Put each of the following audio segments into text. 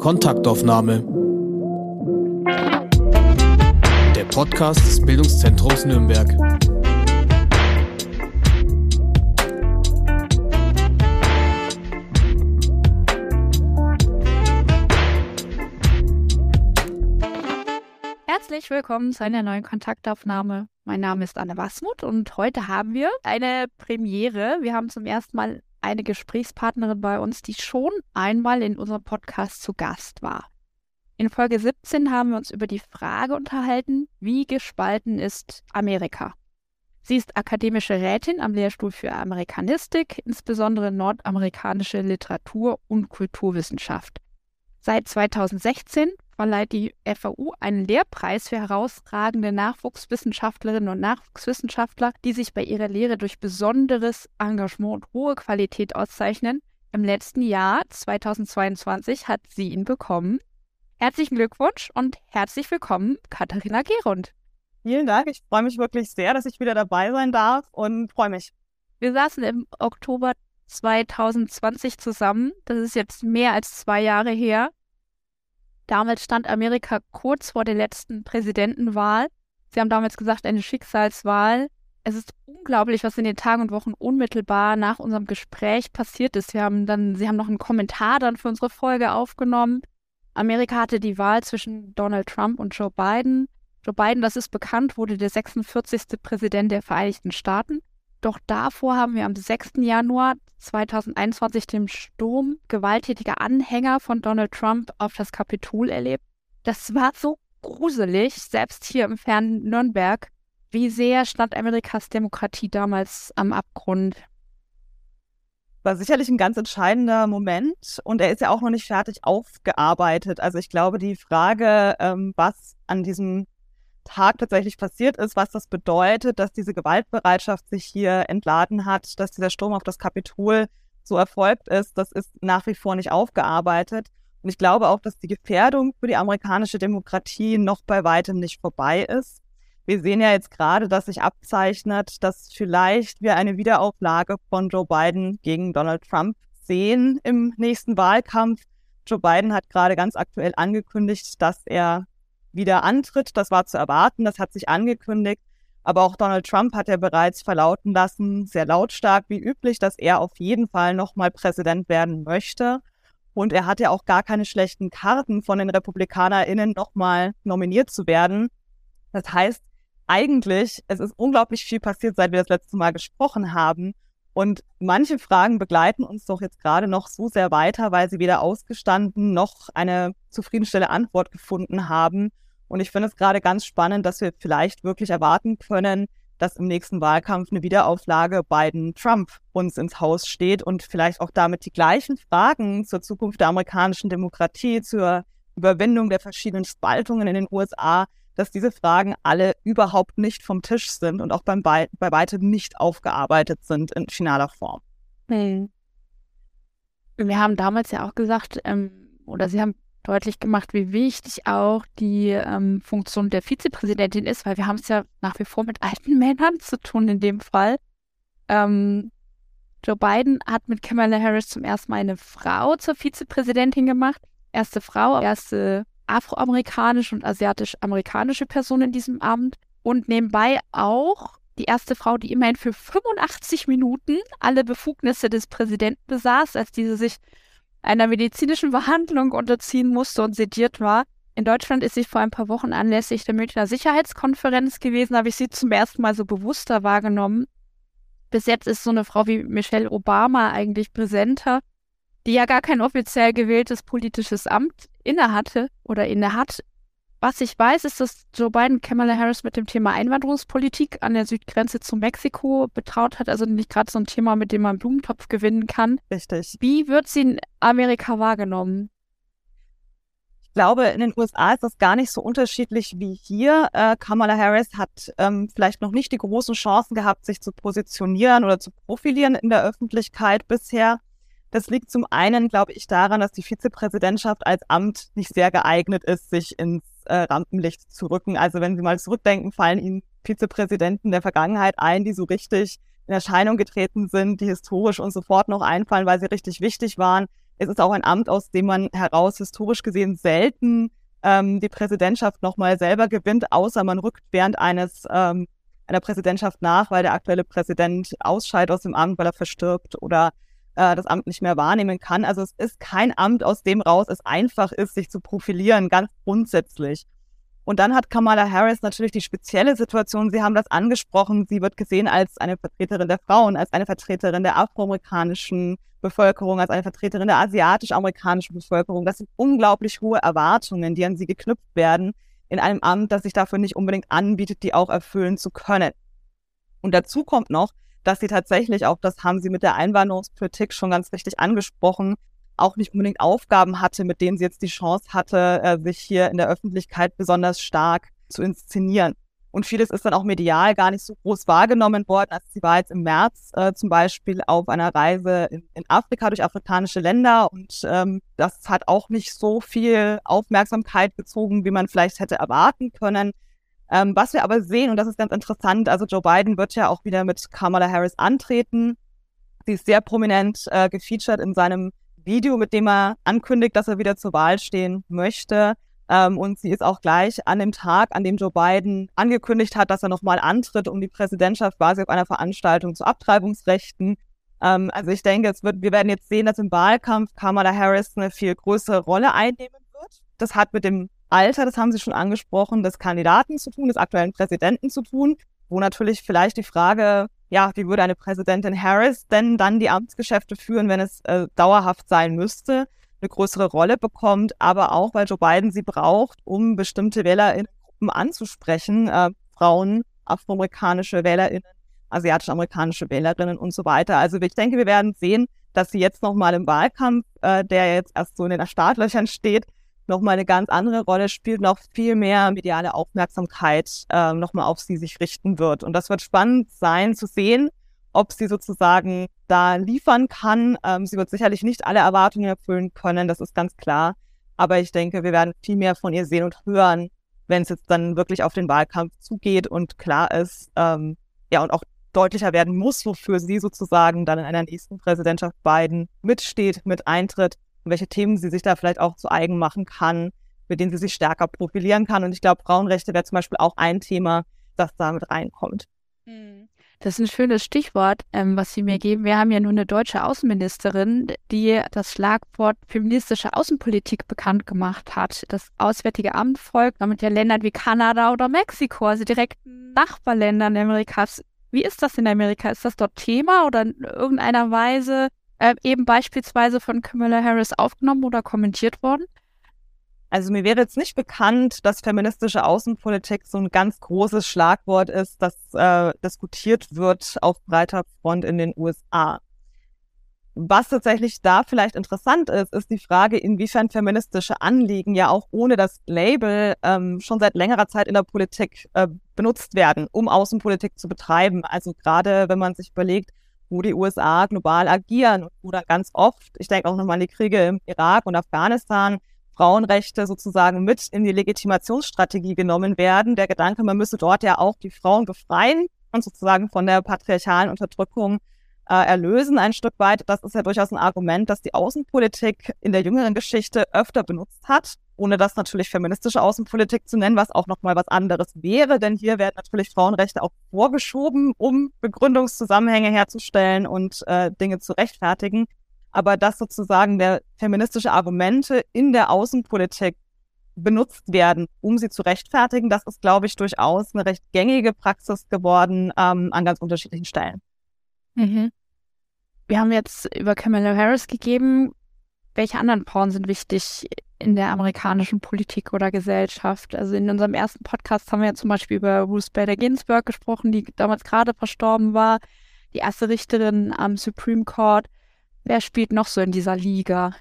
Kontaktaufnahme. Der Podcast des Bildungszentrums Nürnberg. Herzlich willkommen zu einer neuen Kontaktaufnahme. Mein Name ist Anne Wasmuth und heute haben wir eine Premiere. Wir haben zum ersten Mal eine Gesprächspartnerin bei uns, die schon einmal in unserem Podcast zu Gast war. In Folge 17 haben wir uns über die Frage unterhalten, wie gespalten ist Amerika. Sie ist akademische Rätin am Lehrstuhl für Amerikanistik, insbesondere nordamerikanische Literatur und Kulturwissenschaft. Seit 2016 verleiht die FAU einen Lehrpreis für herausragende Nachwuchswissenschaftlerinnen und Nachwuchswissenschaftler, die sich bei ihrer Lehre durch besonderes Engagement und hohe Qualität auszeichnen. Im letzten Jahr, 2022, hat sie ihn bekommen. Herzlichen Glückwunsch und herzlich willkommen, Katharina Gerund. Vielen Dank. Ich freue mich wirklich sehr, dass ich wieder dabei sein darf und freue mich. Wir saßen im Oktober 2020 zusammen. Das ist jetzt mehr als zwei Jahre her. Damals stand Amerika kurz vor der letzten Präsidentenwahl. Sie haben damals gesagt, eine Schicksalswahl. Es ist unglaublich, was in den Tagen und Wochen unmittelbar nach unserem Gespräch passiert ist. Wir haben dann, Sie haben noch einen Kommentar dann für unsere Folge aufgenommen. Amerika hatte die Wahl zwischen Donald Trump und Joe Biden. Joe Biden, das ist bekannt, wurde der 46. Präsident der Vereinigten Staaten. Doch davor haben wir am 6. Januar 2021 den Sturm gewalttätiger Anhänger von Donald Trump auf das Kapitol erlebt. Das war so gruselig, selbst hier im fernen Nürnberg. Wie sehr stand Amerikas Demokratie damals am Abgrund? War sicherlich ein ganz entscheidender Moment und er ist ja auch noch nicht fertig aufgearbeitet. Also ich glaube, die Frage, ähm, was an diesem Tag tatsächlich passiert ist, was das bedeutet, dass diese Gewaltbereitschaft sich hier entladen hat, dass dieser Sturm auf das Kapitol so erfolgt ist, das ist nach wie vor nicht aufgearbeitet. Und ich glaube auch, dass die Gefährdung für die amerikanische Demokratie noch bei weitem nicht vorbei ist. Wir sehen ja jetzt gerade, dass sich abzeichnet, dass vielleicht wir eine Wiederauflage von Joe Biden gegen Donald Trump sehen im nächsten Wahlkampf. Joe Biden hat gerade ganz aktuell angekündigt, dass er wieder antritt. Das war zu erwarten, das hat sich angekündigt. Aber auch Donald Trump hat ja bereits verlauten lassen, sehr lautstark wie üblich, dass er auf jeden Fall nochmal Präsident werden möchte. Und er hat ja auch gar keine schlechten Karten von den RepublikanerInnen nochmal nominiert zu werden. Das heißt, eigentlich, es ist unglaublich viel passiert, seit wir das letzte Mal gesprochen haben. Und manche Fragen begleiten uns doch jetzt gerade noch so sehr weiter, weil sie weder ausgestanden noch eine zufriedenstellende Antwort gefunden haben. Und ich finde es gerade ganz spannend, dass wir vielleicht wirklich erwarten können, dass im nächsten Wahlkampf eine Wiederauflage Biden-Trump uns ins Haus steht und vielleicht auch damit die gleichen Fragen zur Zukunft der amerikanischen Demokratie, zur Überwindung der verschiedenen Spaltungen in den USA dass diese Fragen alle überhaupt nicht vom Tisch sind und auch beim bei, bei weitem nicht aufgearbeitet sind in finaler Form. Hm. Wir haben damals ja auch gesagt, ähm, oder Sie haben deutlich gemacht, wie wichtig auch die ähm, Funktion der Vizepräsidentin ist, weil wir haben es ja nach wie vor mit alten Männern zu tun in dem Fall. Ähm, Joe Biden hat mit Kamala Harris zum ersten Mal eine Frau zur Vizepräsidentin gemacht. Erste Frau, erste afroamerikanische und asiatisch-amerikanische Person in diesem Amt und nebenbei auch die erste Frau, die immerhin für 85 Minuten alle Befugnisse des Präsidenten besaß, als diese sich einer medizinischen Behandlung unterziehen musste und sediert war. In Deutschland ist sie vor ein paar Wochen anlässlich der Münchner Sicherheitskonferenz gewesen, habe ich sie zum ersten Mal so bewusster wahrgenommen. Bis jetzt ist so eine Frau wie Michelle Obama eigentlich präsenter die ja gar kein offiziell gewähltes politisches Amt innehatte oder innehat. Was ich weiß, ist, dass Joe Biden Kamala Harris mit dem Thema Einwanderungspolitik an der Südgrenze zu Mexiko betraut hat. Also nicht gerade so ein Thema, mit dem man Blumentopf gewinnen kann. Richtig. Wie wird sie in Amerika wahrgenommen? Ich glaube, in den USA ist das gar nicht so unterschiedlich wie hier. Äh, Kamala Harris hat ähm, vielleicht noch nicht die großen Chancen gehabt, sich zu positionieren oder zu profilieren in der Öffentlichkeit bisher. Das liegt zum einen, glaube ich, daran, dass die Vizepräsidentschaft als Amt nicht sehr geeignet ist, sich ins äh, Rampenlicht zu rücken. Also wenn Sie mal zurückdenken, fallen Ihnen Vizepräsidenten der Vergangenheit ein, die so richtig in Erscheinung getreten sind, die historisch und sofort noch einfallen, weil sie richtig wichtig waren. Es ist auch ein Amt, aus dem man heraus historisch gesehen selten ähm, die Präsidentschaft nochmal selber gewinnt, außer man rückt während eines ähm, einer Präsidentschaft nach, weil der aktuelle Präsident ausscheidet aus dem Amt, weil er verstirbt oder äh, das Amt nicht mehr wahrnehmen kann. Also es ist kein Amt, aus dem raus es einfach ist, sich zu profilieren, ganz grundsätzlich. Und dann hat Kamala Harris natürlich die spezielle Situation, Sie haben das angesprochen, sie wird gesehen als eine Vertreterin der Frauen, als eine Vertreterin der afroamerikanischen Bevölkerung, als eine Vertreterin der asiatisch-amerikanischen Bevölkerung. Das sind unglaublich hohe Erwartungen, die an sie geknüpft werden in einem Amt, das sich dafür nicht unbedingt anbietet, die auch erfüllen zu können. Und dazu kommt noch, dass sie tatsächlich auch, das haben sie mit der Einwanderungspolitik schon ganz richtig angesprochen, auch nicht unbedingt Aufgaben hatte, mit denen sie jetzt die Chance hatte, äh, sich hier in der Öffentlichkeit besonders stark zu inszenieren. Und vieles ist dann auch medial gar nicht so groß wahrgenommen worden. Also sie war jetzt im März äh, zum Beispiel auf einer Reise in, in Afrika durch afrikanische Länder und ähm, das hat auch nicht so viel Aufmerksamkeit gezogen, wie man vielleicht hätte erwarten können. Ähm, was wir aber sehen, und das ist ganz interessant, also Joe Biden wird ja auch wieder mit Kamala Harris antreten. Sie ist sehr prominent äh, gefeatured in seinem Video, mit dem er ankündigt, dass er wieder zur Wahl stehen möchte. Ähm, und sie ist auch gleich an dem Tag, an dem Joe Biden angekündigt hat, dass er nochmal antritt um die Präsidentschaft, sie auf einer Veranstaltung zu Abtreibungsrechten. Ähm, also ich denke, es wird, wir werden jetzt sehen, dass im Wahlkampf Kamala Harris eine viel größere Rolle einnehmen wird. Das hat mit dem Alter, das haben Sie schon angesprochen, des Kandidaten zu tun, des aktuellen Präsidenten zu tun, wo natürlich vielleicht die Frage ja, wie würde eine Präsidentin Harris denn dann die Amtsgeschäfte führen, wenn es äh, dauerhaft sein müsste, eine größere Rolle bekommt, aber auch, weil Joe Biden sie braucht, um bestimmte WählerInnen-Gruppen anzusprechen, äh, Frauen, afroamerikanische WählerInnen, asiatisch-amerikanische Wählerinnen und so weiter. Also ich denke, wir werden sehen, dass sie jetzt nochmal im Wahlkampf, äh, der jetzt erst so in den Startlöchern steht, nochmal eine ganz andere Rolle spielt, noch viel mehr mediale Aufmerksamkeit äh, nochmal auf sie sich richten wird. Und das wird spannend sein zu sehen, ob sie sozusagen da liefern kann. Ähm, sie wird sicherlich nicht alle Erwartungen erfüllen können, das ist ganz klar. Aber ich denke, wir werden viel mehr von ihr sehen und hören, wenn es jetzt dann wirklich auf den Wahlkampf zugeht und klar ist, ähm, ja, und auch deutlicher werden muss, wofür sie sozusagen dann in einer nächsten Präsidentschaft Biden mitsteht, mit eintritt und welche Themen sie sich da vielleicht auch zu eigen machen kann, mit denen sie sich stärker profilieren kann. Und ich glaube, Frauenrechte wäre zum Beispiel auch ein Thema, das da mit reinkommt. Hm. Das ist ein schönes Stichwort, ähm, was Sie mir geben. Wir haben ja nun eine deutsche Außenministerin, die das Schlagwort feministische Außenpolitik bekannt gemacht hat. Das Auswärtige Amt folgt damit ja Ländern wie Kanada oder Mexiko, also direkten Nachbarländern Amerikas. Wie ist das in Amerika? Ist das dort Thema oder in irgendeiner Weise äh, eben beispielsweise von Kamala Harris aufgenommen oder kommentiert worden? Also mir wäre jetzt nicht bekannt, dass feministische Außenpolitik so ein ganz großes Schlagwort ist, das äh, diskutiert wird auf breiter Front in den USA. Was tatsächlich da vielleicht interessant ist, ist die Frage, inwiefern feministische Anliegen ja auch ohne das Label ähm, schon seit längerer Zeit in der Politik äh, benutzt werden, um Außenpolitik zu betreiben. Also gerade wenn man sich überlegt, wo die USA global agieren oder ganz oft, ich denke auch nochmal an die Kriege im Irak und Afghanistan, Frauenrechte sozusagen mit in die Legitimationsstrategie genommen werden. Der Gedanke, man müsse dort ja auch die Frauen befreien und sozusagen von der patriarchalen Unterdrückung äh, erlösen ein Stück weit. Das ist ja durchaus ein Argument, das die Außenpolitik in der jüngeren Geschichte öfter benutzt hat ohne das natürlich feministische Außenpolitik zu nennen, was auch nochmal was anderes wäre, denn hier werden natürlich Frauenrechte auch vorgeschoben, um Begründungszusammenhänge herzustellen und äh, Dinge zu rechtfertigen. Aber dass sozusagen der feministische Argumente in der Außenpolitik benutzt werden, um sie zu rechtfertigen, das ist, glaube ich, durchaus eine recht gängige Praxis geworden ähm, an ganz unterschiedlichen Stellen. Mhm. Wir haben jetzt über Kamala Harris gegeben. Welche anderen Frauen sind wichtig in der amerikanischen Politik oder Gesellschaft. Also in unserem ersten Podcast haben wir ja zum Beispiel über Ruth Bader Ginsburg gesprochen, die damals gerade verstorben war, die erste Richterin am Supreme Court. Wer spielt noch so in dieser Liga?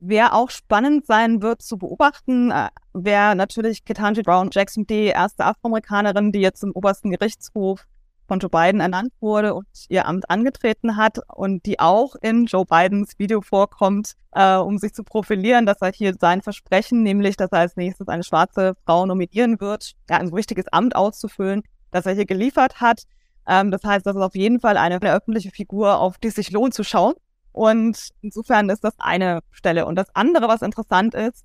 Wer auch spannend sein wird zu beobachten, äh, wäre natürlich Ketanji Brown Jackson, die erste Afroamerikanerin, die jetzt im obersten Gerichtshof von Joe Biden ernannt wurde und ihr Amt angetreten hat und die auch in Joe Bidens Video vorkommt, äh, um sich zu profilieren, dass er hier sein Versprechen, nämlich, dass er als nächstes eine schwarze Frau nominieren wird, ja, ein wichtiges Amt auszufüllen, dass er hier geliefert hat. Ähm, das heißt, das ist auf jeden Fall eine, eine öffentliche Figur, auf die es sich lohnt zu schauen Und insofern ist das eine Stelle. Und das andere, was interessant ist,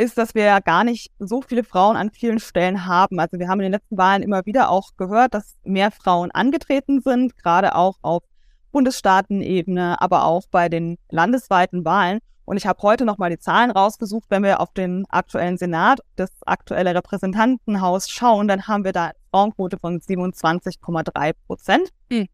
ist, dass wir ja gar nicht so viele Frauen an vielen Stellen haben. Also wir haben in den letzten Wahlen immer wieder auch gehört, dass mehr Frauen angetreten sind, gerade auch auf Bundesstaatenebene, aber auch bei den landesweiten Wahlen. Und ich habe heute nochmal die Zahlen rausgesucht. Wenn wir auf den aktuellen Senat, das aktuelle Repräsentantenhaus schauen, dann haben wir da eine Frauenquote von 27,3 Prozent. Mhm.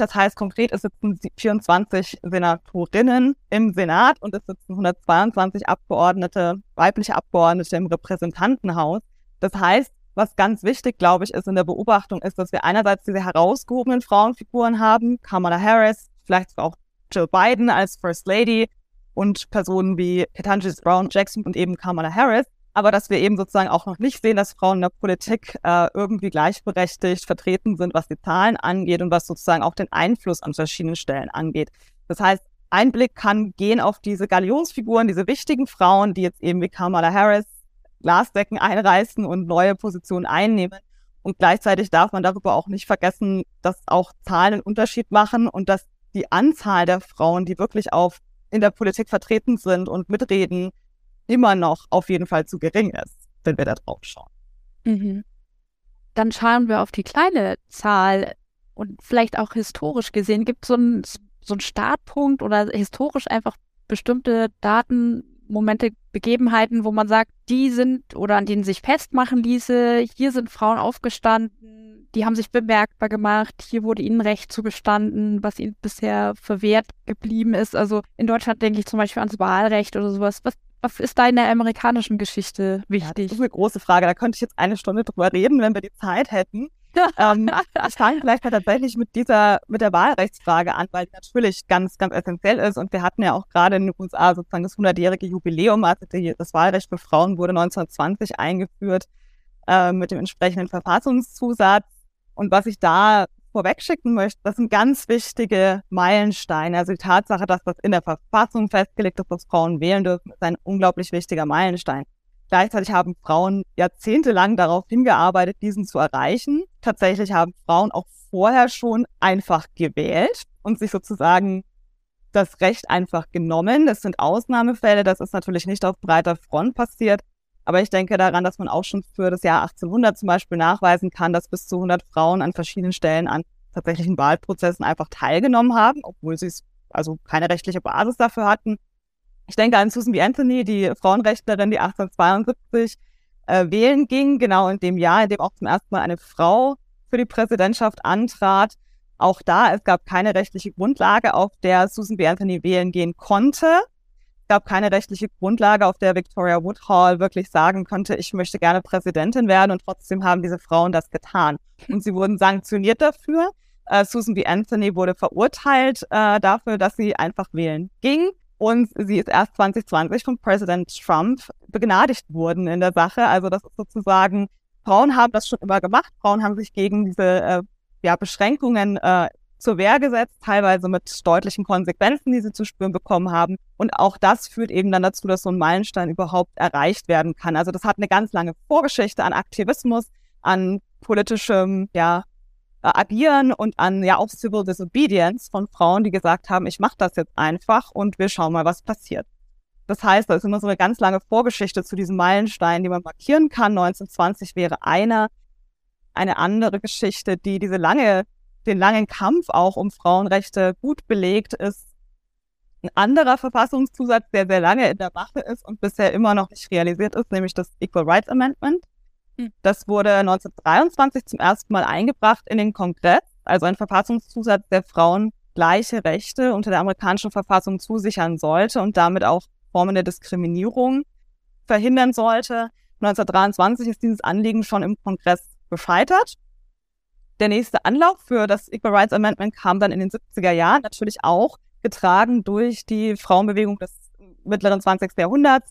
Das heißt, konkret es sitzen 24 Senatorinnen im Senat und es sitzen 122 Abgeordnete, weibliche Abgeordnete im Repräsentantenhaus. Das heißt, was ganz wichtig, glaube ich, ist in der Beobachtung, ist, dass wir einerseits diese herausgehobenen Frauenfiguren haben, Kamala Harris, vielleicht sogar auch Jill Biden als First Lady und Personen wie Ketanji Brown Jackson und eben Kamala Harris aber dass wir eben sozusagen auch noch nicht sehen, dass Frauen in der Politik äh, irgendwie gleichberechtigt vertreten sind, was die Zahlen angeht und was sozusagen auch den Einfluss an verschiedenen Stellen angeht. Das heißt, ein Blick kann gehen auf diese Galionsfiguren, diese wichtigen Frauen, die jetzt eben wie Kamala Harris Glasdecken einreißen und neue Positionen einnehmen. Und gleichzeitig darf man darüber auch nicht vergessen, dass auch Zahlen einen Unterschied machen und dass die Anzahl der Frauen, die wirklich auf in der Politik vertreten sind und mitreden, immer noch auf jeden Fall zu gering ist, wenn wir da drauf schauen. Mhm. Dann schauen wir auf die kleine Zahl und vielleicht auch historisch gesehen, gibt es so einen so einen Startpunkt oder historisch einfach bestimmte Daten, Momente, Begebenheiten, wo man sagt, die sind oder an denen sich festmachen ließe, hier sind Frauen aufgestanden, die haben sich bemerkbar gemacht, hier wurde ihnen Recht zugestanden, was ihnen bisher verwehrt geblieben ist. Also in Deutschland denke ich zum Beispiel ans Wahlrecht oder sowas. Was was ist da in der amerikanischen Geschichte wichtig? Ja, das ist eine große Frage. Da könnte ich jetzt eine Stunde drüber reden, wenn wir die Zeit hätten. ähm, ich fange vielleicht mal tatsächlich mit dieser, mit der Wahlrechtsfrage an, weil die natürlich ganz, ganz essentiell ist. Und wir hatten ja auch gerade in den USA sozusagen das 100-jährige Jubiläum, also die, das Wahlrecht für Frauen wurde 1920 eingeführt äh, mit dem entsprechenden Verfassungszusatz. Und was ich da vorwegschicken möchte, das sind ganz wichtige Meilensteine. Also die Tatsache, dass das in der Verfassung festgelegt ist, dass Frauen wählen dürfen, ist ein unglaublich wichtiger Meilenstein. Gleichzeitig haben Frauen jahrzehntelang darauf hingearbeitet, diesen zu erreichen. Tatsächlich haben Frauen auch vorher schon einfach gewählt und sich sozusagen das Recht einfach genommen. Das sind Ausnahmefälle. Das ist natürlich nicht auf breiter Front passiert. Aber ich denke daran, dass man auch schon für das Jahr 1800 zum Beispiel nachweisen kann, dass bis zu 100 Frauen an verschiedenen Stellen an tatsächlichen Wahlprozessen einfach teilgenommen haben, obwohl sie es also keine rechtliche Basis dafür hatten. Ich denke an Susan B. Anthony, die Frauenrechtlerin, die 1872 äh, wählen ging, genau in dem Jahr, in dem auch zum ersten Mal eine Frau für die Präsidentschaft antrat. Auch da, es gab keine rechtliche Grundlage, auf der Susan B. Anthony wählen gehen konnte gab keine rechtliche Grundlage, auf der Victoria Woodhall wirklich sagen konnte, ich möchte gerne Präsidentin werden und trotzdem haben diese Frauen das getan. Und sie wurden sanktioniert dafür. Äh, Susan B. Anthony wurde verurteilt äh, dafür, dass sie einfach wählen ging. Und sie ist erst 2020 von Präsident Trump begnadigt worden in der Sache. Also das ist sozusagen, Frauen haben das schon immer gemacht. Frauen haben sich gegen diese äh, ja, Beschränkungen äh, zur Wehr gesetzt, teilweise mit deutlichen Konsequenzen, die sie zu spüren bekommen haben. Und auch das führt eben dann dazu, dass so ein Meilenstein überhaupt erreicht werden kann. Also das hat eine ganz lange Vorgeschichte an Aktivismus, an politischem, ja, Agieren und an ja auch Civil Disobedience von Frauen, die gesagt haben, ich mache das jetzt einfach und wir schauen mal, was passiert. Das heißt, da ist immer so eine ganz lange Vorgeschichte zu diesem Meilenstein, die man markieren kann. 1920 wäre einer. Eine andere Geschichte, die diese lange den langen Kampf auch um Frauenrechte gut belegt ist. Ein anderer Verfassungszusatz, der sehr lange in der Mache ist und bisher immer noch nicht realisiert ist, nämlich das Equal Rights Amendment. Hm. Das wurde 1923 zum ersten Mal eingebracht in den Kongress, also ein Verfassungszusatz, der Frauen gleiche Rechte unter der amerikanischen Verfassung zusichern sollte und damit auch Formen der Diskriminierung verhindern sollte. 1923 ist dieses Anliegen schon im Kongress gescheitert der nächste Anlauf für das Equal Rights Amendment kam dann in den 70er Jahren, natürlich auch getragen durch die Frauenbewegung des mittleren 20. Jahrhunderts,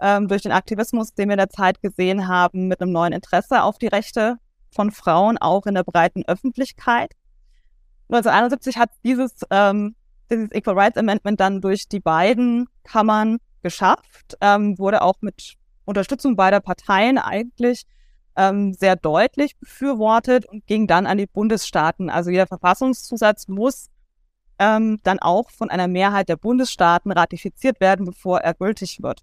ähm, durch den Aktivismus, den wir in der Zeit gesehen haben, mit einem neuen Interesse auf die Rechte von Frauen, auch in der breiten Öffentlichkeit. 1971 hat dieses, ähm, dieses Equal Rights Amendment dann durch die beiden Kammern geschafft, ähm, wurde auch mit Unterstützung beider Parteien eigentlich ähm, sehr deutlich befürwortet und ging dann an die Bundesstaaten. Also jeder Verfassungszusatz muss ähm, dann auch von einer Mehrheit der Bundesstaaten ratifiziert werden, bevor er gültig wird.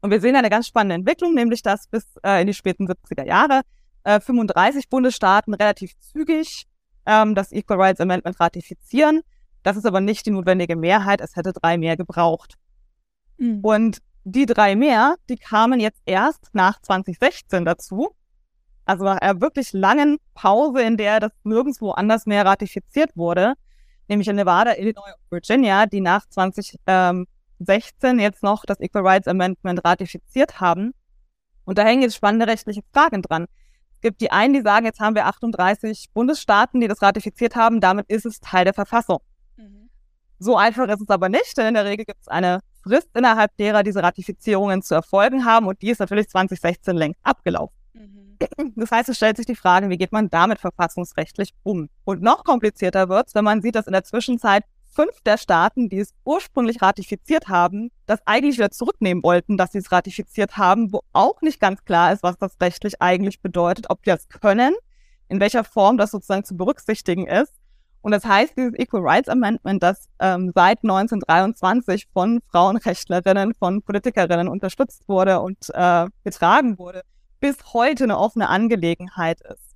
Und wir sehen eine ganz spannende Entwicklung, nämlich dass bis äh, in die späten 70er Jahre äh, 35 Bundesstaaten relativ zügig ähm, das Equal Rights Amendment ratifizieren. Das ist aber nicht die notwendige Mehrheit. Es hätte drei mehr gebraucht. Mhm. Und die drei mehr, die kamen jetzt erst nach 2016 dazu. Also nach einer wirklich langen Pause, in der das nirgendwo anders mehr ratifiziert wurde, nämlich in Nevada, Illinois und Virginia, die nach 2016 jetzt noch das Equal Rights Amendment ratifiziert haben. Und da hängen jetzt spannende rechtliche Fragen dran. Es gibt die einen, die sagen, jetzt haben wir 38 Bundesstaaten, die das ratifiziert haben, damit ist es Teil der Verfassung. Mhm. So einfach ist es aber nicht, denn in der Regel gibt es eine Frist, innerhalb derer diese Ratifizierungen zu erfolgen haben und die ist natürlich 2016 längst abgelaufen. Mhm. Das heißt, es stellt sich die Frage, wie geht man damit verfassungsrechtlich um? Und noch komplizierter wird es, wenn man sieht, dass in der Zwischenzeit fünf der Staaten, die es ursprünglich ratifiziert haben, das eigentlich wieder zurücknehmen wollten, dass sie es ratifiziert haben, wo auch nicht ganz klar ist, was das rechtlich eigentlich bedeutet, ob die das können, in welcher Form das sozusagen zu berücksichtigen ist. Und das heißt, dieses Equal Rights Amendment, das ähm, seit 1923 von Frauenrechtlerinnen, von Politikerinnen unterstützt wurde und äh, getragen wurde, bis heute eine offene Angelegenheit ist.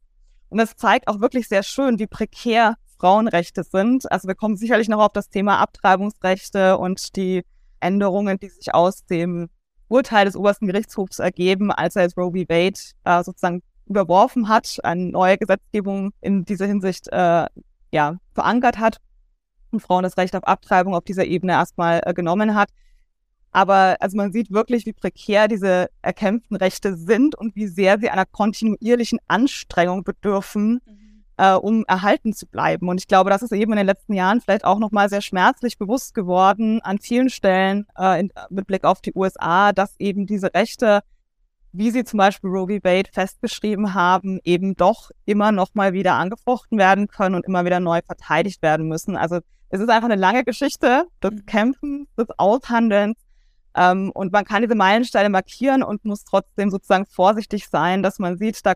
Und das zeigt auch wirklich sehr schön, wie prekär Frauenrechte sind. Also wir kommen sicherlich noch auf das Thema Abtreibungsrechte und die Änderungen, die sich aus dem Urteil des obersten Gerichtshofs ergeben, als er jetzt Roe v. Wade äh, sozusagen überworfen hat, eine neue Gesetzgebung in dieser Hinsicht äh, ja, verankert hat und Frauen das Recht auf Abtreibung auf dieser Ebene erstmal äh, genommen hat. Aber also man sieht wirklich, wie prekär diese erkämpften Rechte sind und wie sehr sie einer kontinuierlichen Anstrengung bedürfen, mhm äh, um erhalten zu bleiben. Und ich glaube, das ist eben in den letzten Jahren vielleicht auch nochmal sehr schmerzlich bewusst geworden an vielen Stellen äh, in, mit Blick auf die USA, dass eben diese Rechte, wie sie zum Beispiel Roe v. Wade festgeschrieben haben, eben doch immer noch mal wieder angefochten werden können und immer wieder neu verteidigt werden müssen. Also es ist einfach eine lange Geschichte des mhm. Kämpfens, des Aushandelns. Ähm, und man kann diese Meilensteine markieren und muss trotzdem sozusagen vorsichtig sein, dass man sieht, da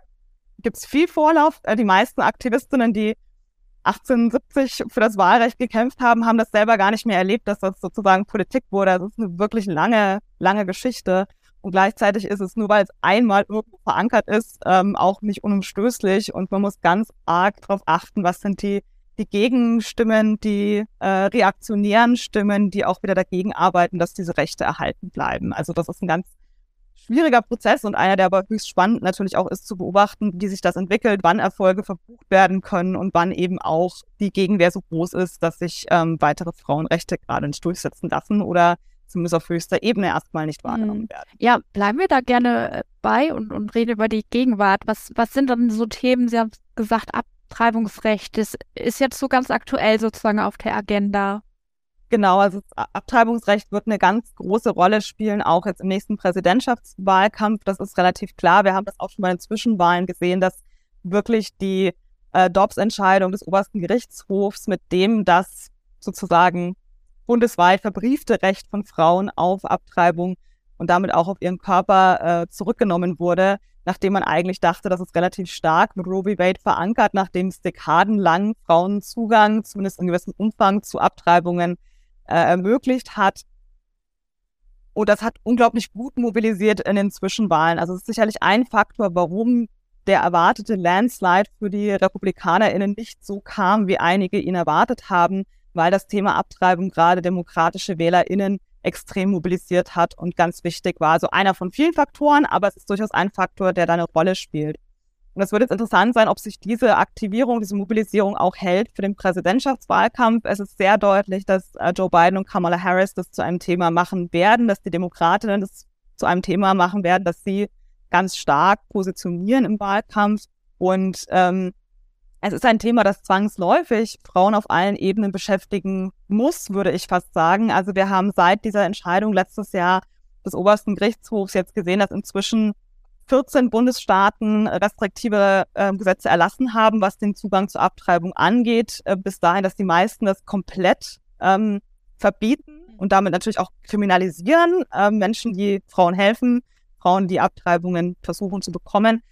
gibt es viel Vorlauf. Äh, die meisten Aktivistinnen, die 1870 für das Wahlrecht gekämpft haben, haben das selber gar nicht mehr erlebt, dass das sozusagen Politik wurde. Das ist eine wirklich lange, lange Geschichte. Und gleichzeitig ist es nur, weil es einmal irgendwo verankert ist, ähm, auch nicht unumstößlich. Und man muss ganz arg darauf achten, was sind die, die Gegenstimmen, die äh, reaktionären Stimmen, die auch wieder dagegen arbeiten, dass diese Rechte erhalten bleiben. Also das ist ein ganz schwieriger Prozess und einer, der aber höchst spannend natürlich auch ist zu beobachten, wie sich das entwickelt, wann Erfolge verbucht werden können und wann eben auch die Gegenwehr so groß ist, dass sich ähm, weitere Frauenrechte gerade nicht durchsetzen lassen oder zumindest auf höchster Ebene erstmal nicht wahrgenommen mhm. werden. Ja, bleiben wir da gerne äh, bei und, und reden über die Gegenwart. Was, was sind dann so Themen? Sie haben gesagt, Abtreibungsrecht. Das ist jetzt so ganz aktuell sozusagen auf der Agenda. Genau, also das Abtreibungsrecht wird eine ganz große Rolle spielen, auch jetzt im nächsten Präsidentschaftswahlkampf. Das ist relativ klar. Wir haben das auch schon bei den Zwischenwahlen gesehen, dass wirklich die äh, Dobbs-Entscheidung des obersten Gerichtshofs mit dem das sozusagen bundesweit verbriefte Recht von Frauen auf Abtreibung und damit auch auf ihren Körper äh, zurückgenommen wurde, nachdem man eigentlich dachte, dass es relativ stark mit Roe v. Wade verankert, nachdem es dekadenlang Frauen Zugang, zumindest in gewissem Umfang, zu Abtreibungen äh, ermöglicht hat. Und das hat unglaublich gut mobilisiert in den Zwischenwahlen. Also es ist sicherlich ein Faktor, warum der erwartete Landslide für die RepublikanerInnen nicht so kam, wie einige ihn erwartet haben, weil das Thema Abtreibung gerade demokratische WählerInnen extrem mobilisiert hat und ganz wichtig war. Also einer von vielen Faktoren, aber es ist durchaus ein Faktor, der da eine Rolle spielt. Und es wird jetzt interessant sein, ob sich diese Aktivierung, diese Mobilisierung auch hält für den Präsidentschaftswahlkampf. Es ist sehr deutlich, dass äh, Joe Biden und Kamala Harris das zu einem Thema machen werden, dass die Demokratinnen das zu einem Thema machen werden, dass sie ganz stark positionieren im Wahlkampf. Und ähm, es ist ein Thema, das zwangsläufig Frauen auf allen Ebenen beschäftigen muss, würde ich fast sagen. Also wir haben seit dieser Entscheidung letztes Jahr des obersten Gerichtshofs jetzt gesehen, dass inzwischen 14 Bundesstaaten restriktive äh, Gesetze erlassen haben, was den Zugang zur Abtreibung angeht, äh, bis dahin, dass die meisten das komplett ähm, verbieten und damit natürlich auch kriminalisieren. Äh, Menschen, die Frauen helfen, Frauen, die Abtreibungen versuchen zu bekommen.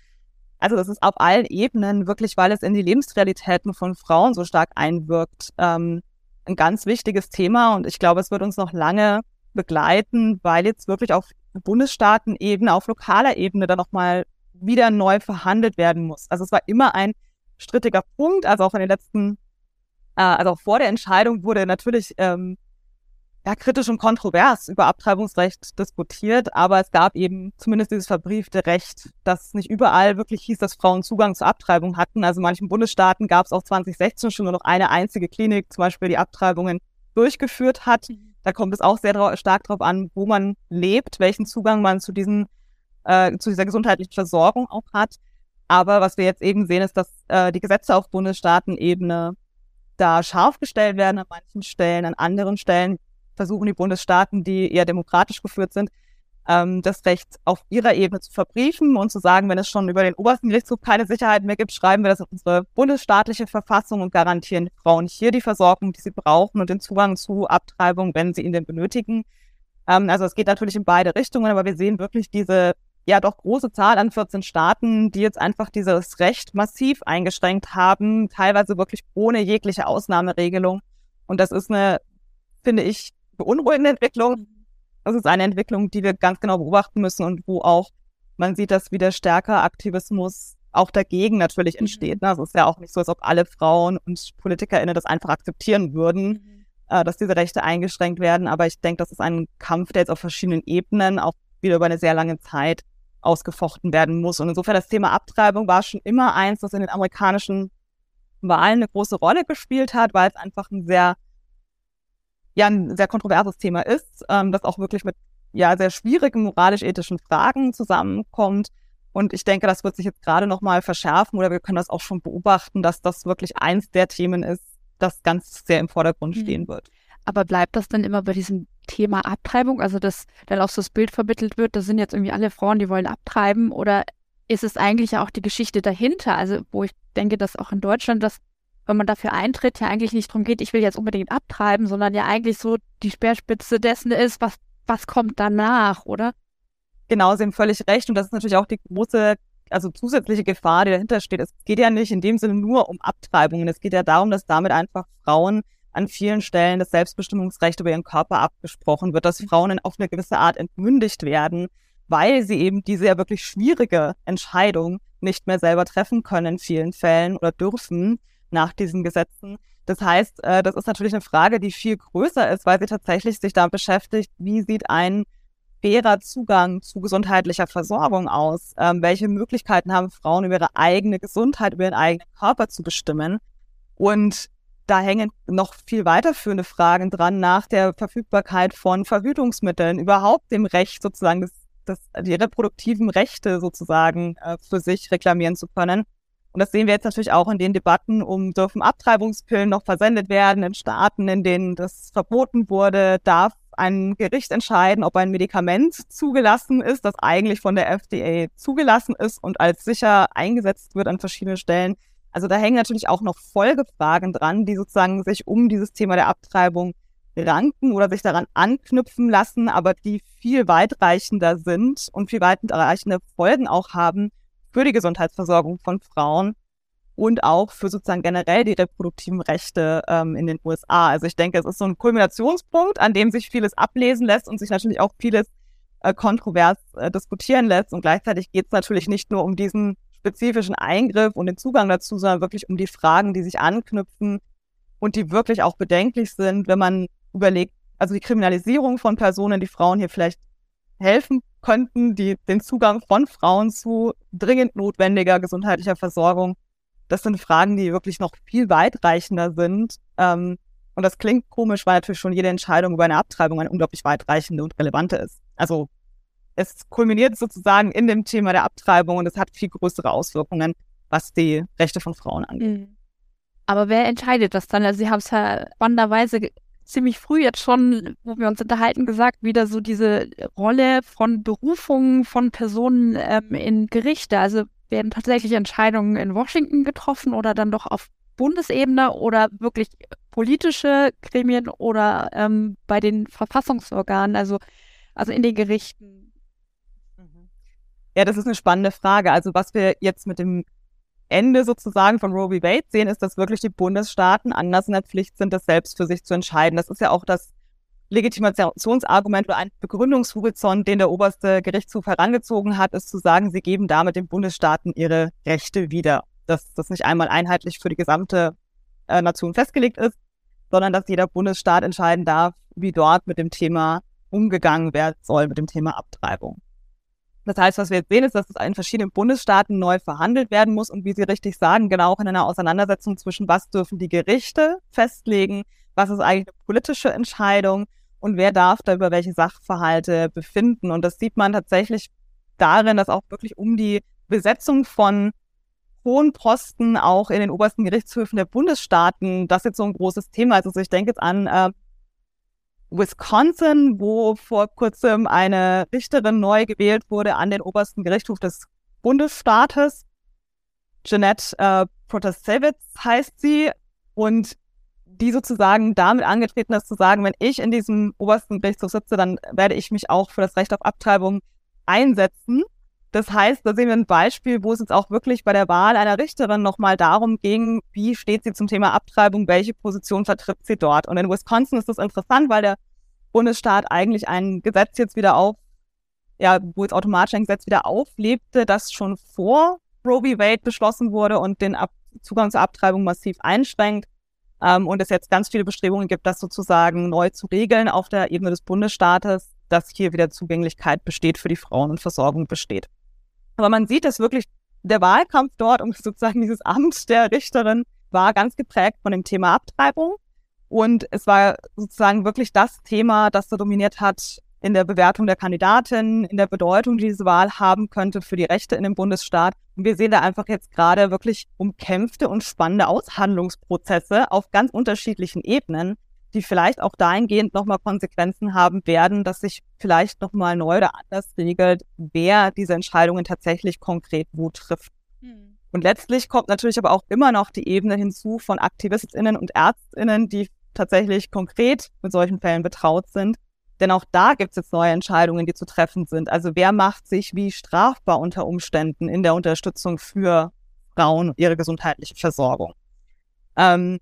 Also das ist auf allen Ebenen wirklich, weil es in die Lebensrealitäten von Frauen so stark einwirkt, ähm, ein ganz wichtiges Thema und ich glaube, es wird uns noch lange begleiten, weil jetzt wirklich auf Bundesstaatenebene, auf lokaler Ebene dann nochmal wieder neu verhandelt werden muss. Also es war immer ein strittiger Punkt, also auch in den letzten, äh, also auch vor der Entscheidung wurde natürlich ähm, ja, kritisch und kontrovers über Abtreibungsrecht diskutiert, aber es gab eben zumindest dieses verbriefte Recht, dass nicht überall wirklich hieß, dass Frauen Zugang zur Abtreibung hatten. Also in manchen Bundesstaaten gab es auch 2016 schon nur noch eine einzige Klinik, zum Beispiel die Abtreibungen durchgeführt hat. Mhm. Da kommt es auch sehr stark darauf an, wo man lebt, welchen Zugang man zu diesen, äh, zu dieser gesundheitlichen Versorgung auch hat. Aber was wir jetzt eben sehen, ist, dass äh, die Gesetze auf Bundesstaatenebene da scharf gestellt werden an manchen Stellen, an anderen Stellen versuchen die Bundesstaaten, die eher demokratisch geführt sind, ähm, das Recht auf ihrer Ebene zu verbriefen und zu sagen, wenn es schon über den obersten Gerichtshof keine Sicherheit mehr gibt, schreiben wir das in unsere bundesstaatliche Verfassung und garantieren Frauen hier die Versorgung, die sie brauchen und den Zugang zu Abtreibung, wenn sie ihn denn benötigen. Ähm, also es geht natürlich in beide Richtungen, aber wir sehen wirklich diese ja doch große Zahl an 14 Staaten, die jetzt einfach dieses Recht massiv eingeschränkt haben, teilweise wirklich ohne jegliche Ausnahmeregelung. Und das ist eine, finde ich, beunruhigende Entwicklung. Mhm. Das ist eine Entwicklung, die wir ganz genau beobachten müssen und wo auch man sieht, dass wieder stärker Aktivismus auch dagegen natürlich mhm. entsteht. Ne? Es ist ja auch nicht so, als ob alle Frauen und PolitikerInnen das einfach akzeptieren würden, mhm. äh, dass diese Rechte eingeschränkt werden. Aber ich denke, das ist ein Kampf, der jetzt auf verschiedenen Ebenen auch wieder über eine sehr lange Zeit ausgefochten werden muss. Und insofern das Thema Abtreibung war schon immer eins, das in den amerikanischen Wahlen eine große Rolle gespielt hat, weil es einfach ein sehr ja ein sehr kontroverses Thema ist, ähm, das auch wirklich mit ja sehr schwierigen moralisch-ethischen Fragen zusammenkommt. Und ich denke, das wird sich jetzt gerade nochmal verschärfen oder wir können das auch schon beobachten, dass das wirklich eins der Themen ist, das ganz sehr im Vordergrund mhm. stehen wird. Aber bleibt das dann immer bei diesem Thema Abtreibung? Also, dass dann auch so das Bild vermittelt wird, da sind jetzt irgendwie alle Frauen, die wollen abtreiben oder ist es eigentlich auch die Geschichte dahinter? Also, wo ich denke, dass auch in Deutschland das wenn man dafür eintritt, ja eigentlich nicht darum geht, ich will jetzt unbedingt abtreiben, sondern ja eigentlich so die Speerspitze dessen ist, was, was kommt danach, oder? Genau, Sie haben völlig recht. Und das ist natürlich auch die große, also zusätzliche Gefahr, die dahinter steht. Es geht ja nicht in dem Sinne nur um Abtreibungen. Es geht ja darum, dass damit einfach Frauen an vielen Stellen das Selbstbestimmungsrecht über ihren Körper abgesprochen wird, dass mhm. Frauen auf eine gewisse Art entmündigt werden, weil sie eben diese ja wirklich schwierige Entscheidung nicht mehr selber treffen können in vielen Fällen oder dürfen nach diesen Gesetzen. Das heißt, äh, das ist natürlich eine Frage, die viel größer ist, weil sie tatsächlich sich damit beschäftigt, wie sieht ein fairer Zugang zu gesundheitlicher Versorgung aus? Ähm, welche Möglichkeiten haben Frauen über ihre eigene Gesundheit, über ihren eigenen Körper zu bestimmen? Und da hängen noch viel weiterführende Fragen dran nach der Verfügbarkeit von Verhütungsmitteln, überhaupt dem Recht sozusagen, das, das, die reproduktiven Rechte sozusagen äh, für sich reklamieren zu können. Und das sehen wir jetzt natürlich auch in den Debatten um, dürfen Abtreibungspillen noch versendet werden in Staaten, in denen das verboten wurde, darf ein Gericht entscheiden, ob ein Medikament zugelassen ist, das eigentlich von der FDA zugelassen ist und als sicher eingesetzt wird an verschiedenen Stellen. Also da hängen natürlich auch noch Folgefragen dran, die sozusagen sich um dieses Thema der Abtreibung ranken oder sich daran anknüpfen lassen, aber die viel weitreichender sind und viel weitreichende Folgen auch haben für die Gesundheitsversorgung von Frauen und auch für sozusagen generell die reproduktiven Rechte ähm, in den USA. Also ich denke, es ist so ein Kulminationspunkt, an dem sich vieles ablesen lässt und sich natürlich auch vieles äh, kontrovers äh, diskutieren lässt. Und gleichzeitig geht es natürlich nicht nur um diesen spezifischen Eingriff und den Zugang dazu, sondern wirklich um die Fragen, die sich anknüpfen und die wirklich auch bedenklich sind, wenn man überlegt, also die Kriminalisierung von Personen, die Frauen hier vielleicht helfen könnten, die den Zugang von Frauen zu dringend notwendiger gesundheitlicher Versorgung. Das sind Fragen, die wirklich noch viel weitreichender sind. Ähm, und das klingt komisch, weil natürlich schon jede Entscheidung über eine Abtreibung eine unglaublich weitreichende und relevante ist. Also es kulminiert sozusagen in dem Thema der Abtreibung und es hat viel größere Auswirkungen, was die Rechte von Frauen angeht. Mhm. Aber wer entscheidet das dann? Also Sie haben es ja spannenderweise ziemlich früh jetzt schon, wo wir uns unterhalten, gesagt, wieder so diese Rolle von Berufungen von Personen ähm, in Gerichte. Also werden tatsächlich Entscheidungen in Washington getroffen oder dann doch auf Bundesebene oder wirklich politische Gremien oder ähm, bei den Verfassungsorganen, also, also in den Gerichten? Mhm. Ja, das ist eine spannende Frage. Also was wir jetzt mit dem Ende sozusagen von Roe v. Wade sehen, ist, dass wirklich die Bundesstaaten anders in der Pflicht sind, das selbst für sich zu entscheiden. Das ist ja auch das Legitimationsargument oder ein Begründungshorizont, den der oberste Gerichtshof herangezogen hat, ist zu sagen, sie geben damit den Bundesstaaten ihre Rechte wieder. Dass das nicht einmal einheitlich für die gesamte äh, Nation festgelegt ist, sondern dass jeder Bundesstaat entscheiden darf, wie dort mit dem Thema umgegangen werden soll, mit dem Thema Abtreibung. Das heißt, was wir jetzt sehen, ist, dass es in verschiedenen Bundesstaaten neu verhandelt werden muss und wie Sie richtig sagen, genau auch in einer Auseinandersetzung zwischen, was dürfen die Gerichte festlegen, was ist eigentlich eine politische Entscheidung und wer darf da über welche Sachverhalte befinden. Und das sieht man tatsächlich darin, dass auch wirklich um die Besetzung von hohen Posten auch in den obersten Gerichtshöfen der Bundesstaaten das jetzt so ein großes Thema ist. Also ich denke jetzt an äh, Wisconsin, wo vor kurzem eine Richterin neu gewählt wurde an den obersten Gerichtshof des Bundesstaates. Jeanette äh, Protasevich heißt sie. Und die sozusagen damit angetreten ist, zu sagen, wenn ich in diesem obersten Gerichtshof sitze, dann werde ich mich auch für das Recht auf Abtreibung einsetzen. Das heißt, da sehen wir ein Beispiel, wo es jetzt auch wirklich bei der Wahl einer Richterin nochmal darum ging, wie steht sie zum Thema Abtreibung, welche Position vertritt sie dort. Und in Wisconsin ist das interessant, weil der Bundesstaat eigentlich ein Gesetz jetzt wieder auf, ja, wo jetzt automatisch ein Gesetz wieder auflebte, das schon vor Roe v. Wade beschlossen wurde und den Ab Zugang zur Abtreibung massiv einschränkt ähm, und es jetzt ganz viele Bestrebungen gibt, das sozusagen neu zu regeln auf der Ebene des Bundesstaates, dass hier wieder Zugänglichkeit besteht für die Frauen und Versorgung besteht. Aber man sieht, dass wirklich der Wahlkampf dort um sozusagen dieses Amt der Richterin war ganz geprägt von dem Thema Abtreibung. Und es war sozusagen wirklich das Thema, das da dominiert hat, in der Bewertung der Kandidatin, in der Bedeutung, die diese Wahl haben könnte für die Rechte in dem Bundesstaat. Und wir sehen da einfach jetzt gerade wirklich umkämpfte und spannende Aushandlungsprozesse auf ganz unterschiedlichen Ebenen, die vielleicht auch dahingehend nochmal Konsequenzen haben werden, dass sich vielleicht nochmal neu oder anders regelt, wer diese Entscheidungen tatsächlich konkret wo trifft. Mhm. Und letztlich kommt natürlich aber auch immer noch die Ebene hinzu von AktivistInnen und ÄrztInnen, die tatsächlich konkret mit solchen Fällen betraut sind denn auch da gibt es jetzt neue Entscheidungen, die zu treffen sind. Also wer macht sich wie strafbar unter Umständen in der Unterstützung für Frauen und ihre gesundheitliche Versorgung? Ähm,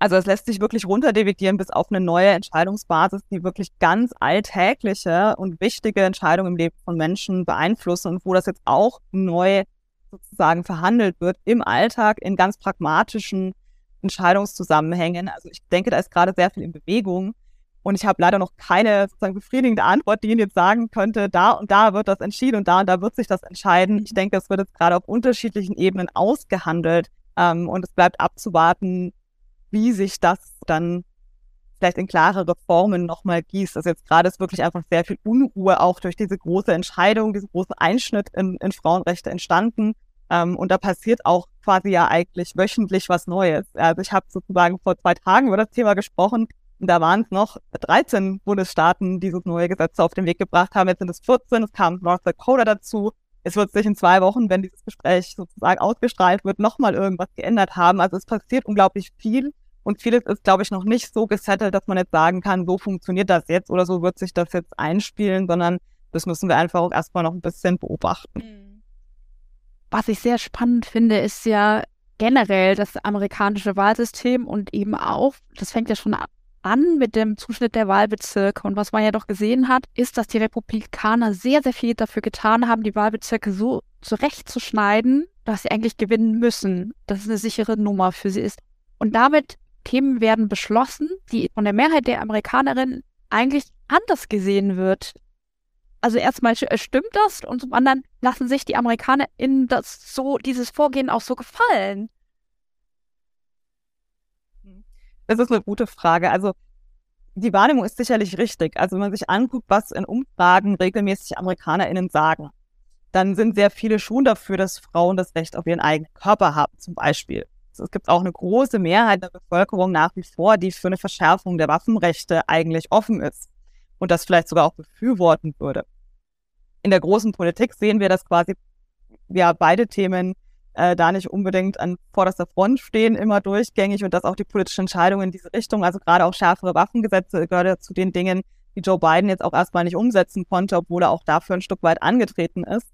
also es lässt sich wirklich runterdividieren bis auf eine neue Entscheidungsbasis, die wirklich ganz alltägliche und wichtige Entscheidungen im Leben von Menschen beeinflussen und wo das jetzt auch neu sozusagen verhandelt wird im Alltag in ganz pragmatischen Entscheidungszusammenhängen. Also ich denke, da ist gerade sehr viel in Bewegung. Und ich habe leider noch keine sozusagen befriedigende Antwort, die Ihnen jetzt sagen könnte, da und da wird das entschieden und da und da wird sich das entscheiden. Ich denke, es wird jetzt gerade auf unterschiedlichen Ebenen ausgehandelt ähm, und es bleibt abzuwarten, wie sich das dann vielleicht in klarere Formen nochmal gießt. Also jetzt gerade ist wirklich einfach sehr viel Unruhe auch durch diese große Entscheidung, diesen großen Einschnitt in, in Frauenrechte entstanden. Ähm, und da passiert auch quasi ja eigentlich wöchentlich was Neues. Also ich habe sozusagen vor zwei Tagen über das Thema gesprochen und da waren es noch 13 Bundesstaaten, die dieses neue Gesetz auf den Weg gebracht haben. Jetzt sind es 14, es kam North Dakota dazu. Es wird sich in zwei Wochen, wenn dieses Gespräch sozusagen ausgestrahlt wird, nochmal irgendwas geändert haben. Also es passiert unglaublich viel. Und vieles ist, glaube ich, noch nicht so gesettelt, dass man jetzt sagen kann, so funktioniert das jetzt oder so wird sich das jetzt einspielen, sondern das müssen wir einfach auch erstmal noch ein bisschen beobachten. Mhm. Was ich sehr spannend finde, ist ja generell das amerikanische Wahlsystem und eben auch, das fängt ja schon an mit dem Zuschnitt der Wahlbezirke. Und was man ja doch gesehen hat, ist, dass die Republikaner sehr, sehr viel dafür getan haben, die Wahlbezirke so zurechtzuschneiden, dass sie eigentlich gewinnen müssen, dass es eine sichere Nummer für sie ist. Und damit Themen werden beschlossen, die von der Mehrheit der Amerikanerinnen eigentlich anders gesehen wird. Also erstmal stimmt das und zum anderen lassen sich die Amerikaner in das so dieses Vorgehen auch so gefallen. Das ist eine gute Frage. Also die Wahrnehmung ist sicherlich richtig. Also wenn man sich anguckt, was in Umfragen regelmäßig AmerikanerInnen sagen, dann sind sehr viele schon dafür, dass Frauen das Recht auf ihren eigenen Körper haben, zum Beispiel. Es gibt auch eine große Mehrheit der Bevölkerung nach wie vor, die für eine Verschärfung der Waffenrechte eigentlich offen ist und das vielleicht sogar auch befürworten würde. In der großen Politik sehen wir, dass quasi ja beide Themen äh, da nicht unbedingt an vorderster Front stehen, immer durchgängig und dass auch die politische Entscheidung in diese Richtung, also gerade auch schärfere Waffengesetze, gehört zu den Dingen, die Joe Biden jetzt auch erstmal nicht umsetzen konnte, obwohl er auch dafür ein Stück weit angetreten ist.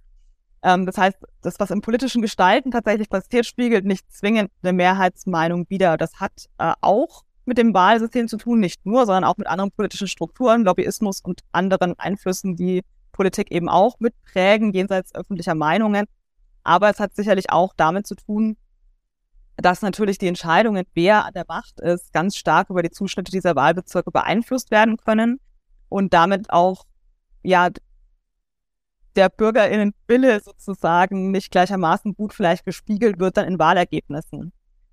Ähm, das heißt, das, was im politischen Gestalten tatsächlich passiert, spiegelt nicht zwingend eine Mehrheitsmeinung wider. Das hat äh, auch mit dem Wahlsystem zu tun, nicht nur, sondern auch mit anderen politischen Strukturen, Lobbyismus und anderen Einflüssen, die Politik eben auch mitprägen, jenseits öffentlicher Meinungen. Aber es hat sicherlich auch damit zu tun, dass natürlich die Entscheidungen, wer an der Macht ist, ganz stark über die Zuschnitte dieser Wahlbezirke beeinflusst werden können und damit auch ja der Bürgerinnenwille sozusagen nicht gleichermaßen gut vielleicht gespiegelt wird dann in Wahlergebnissen.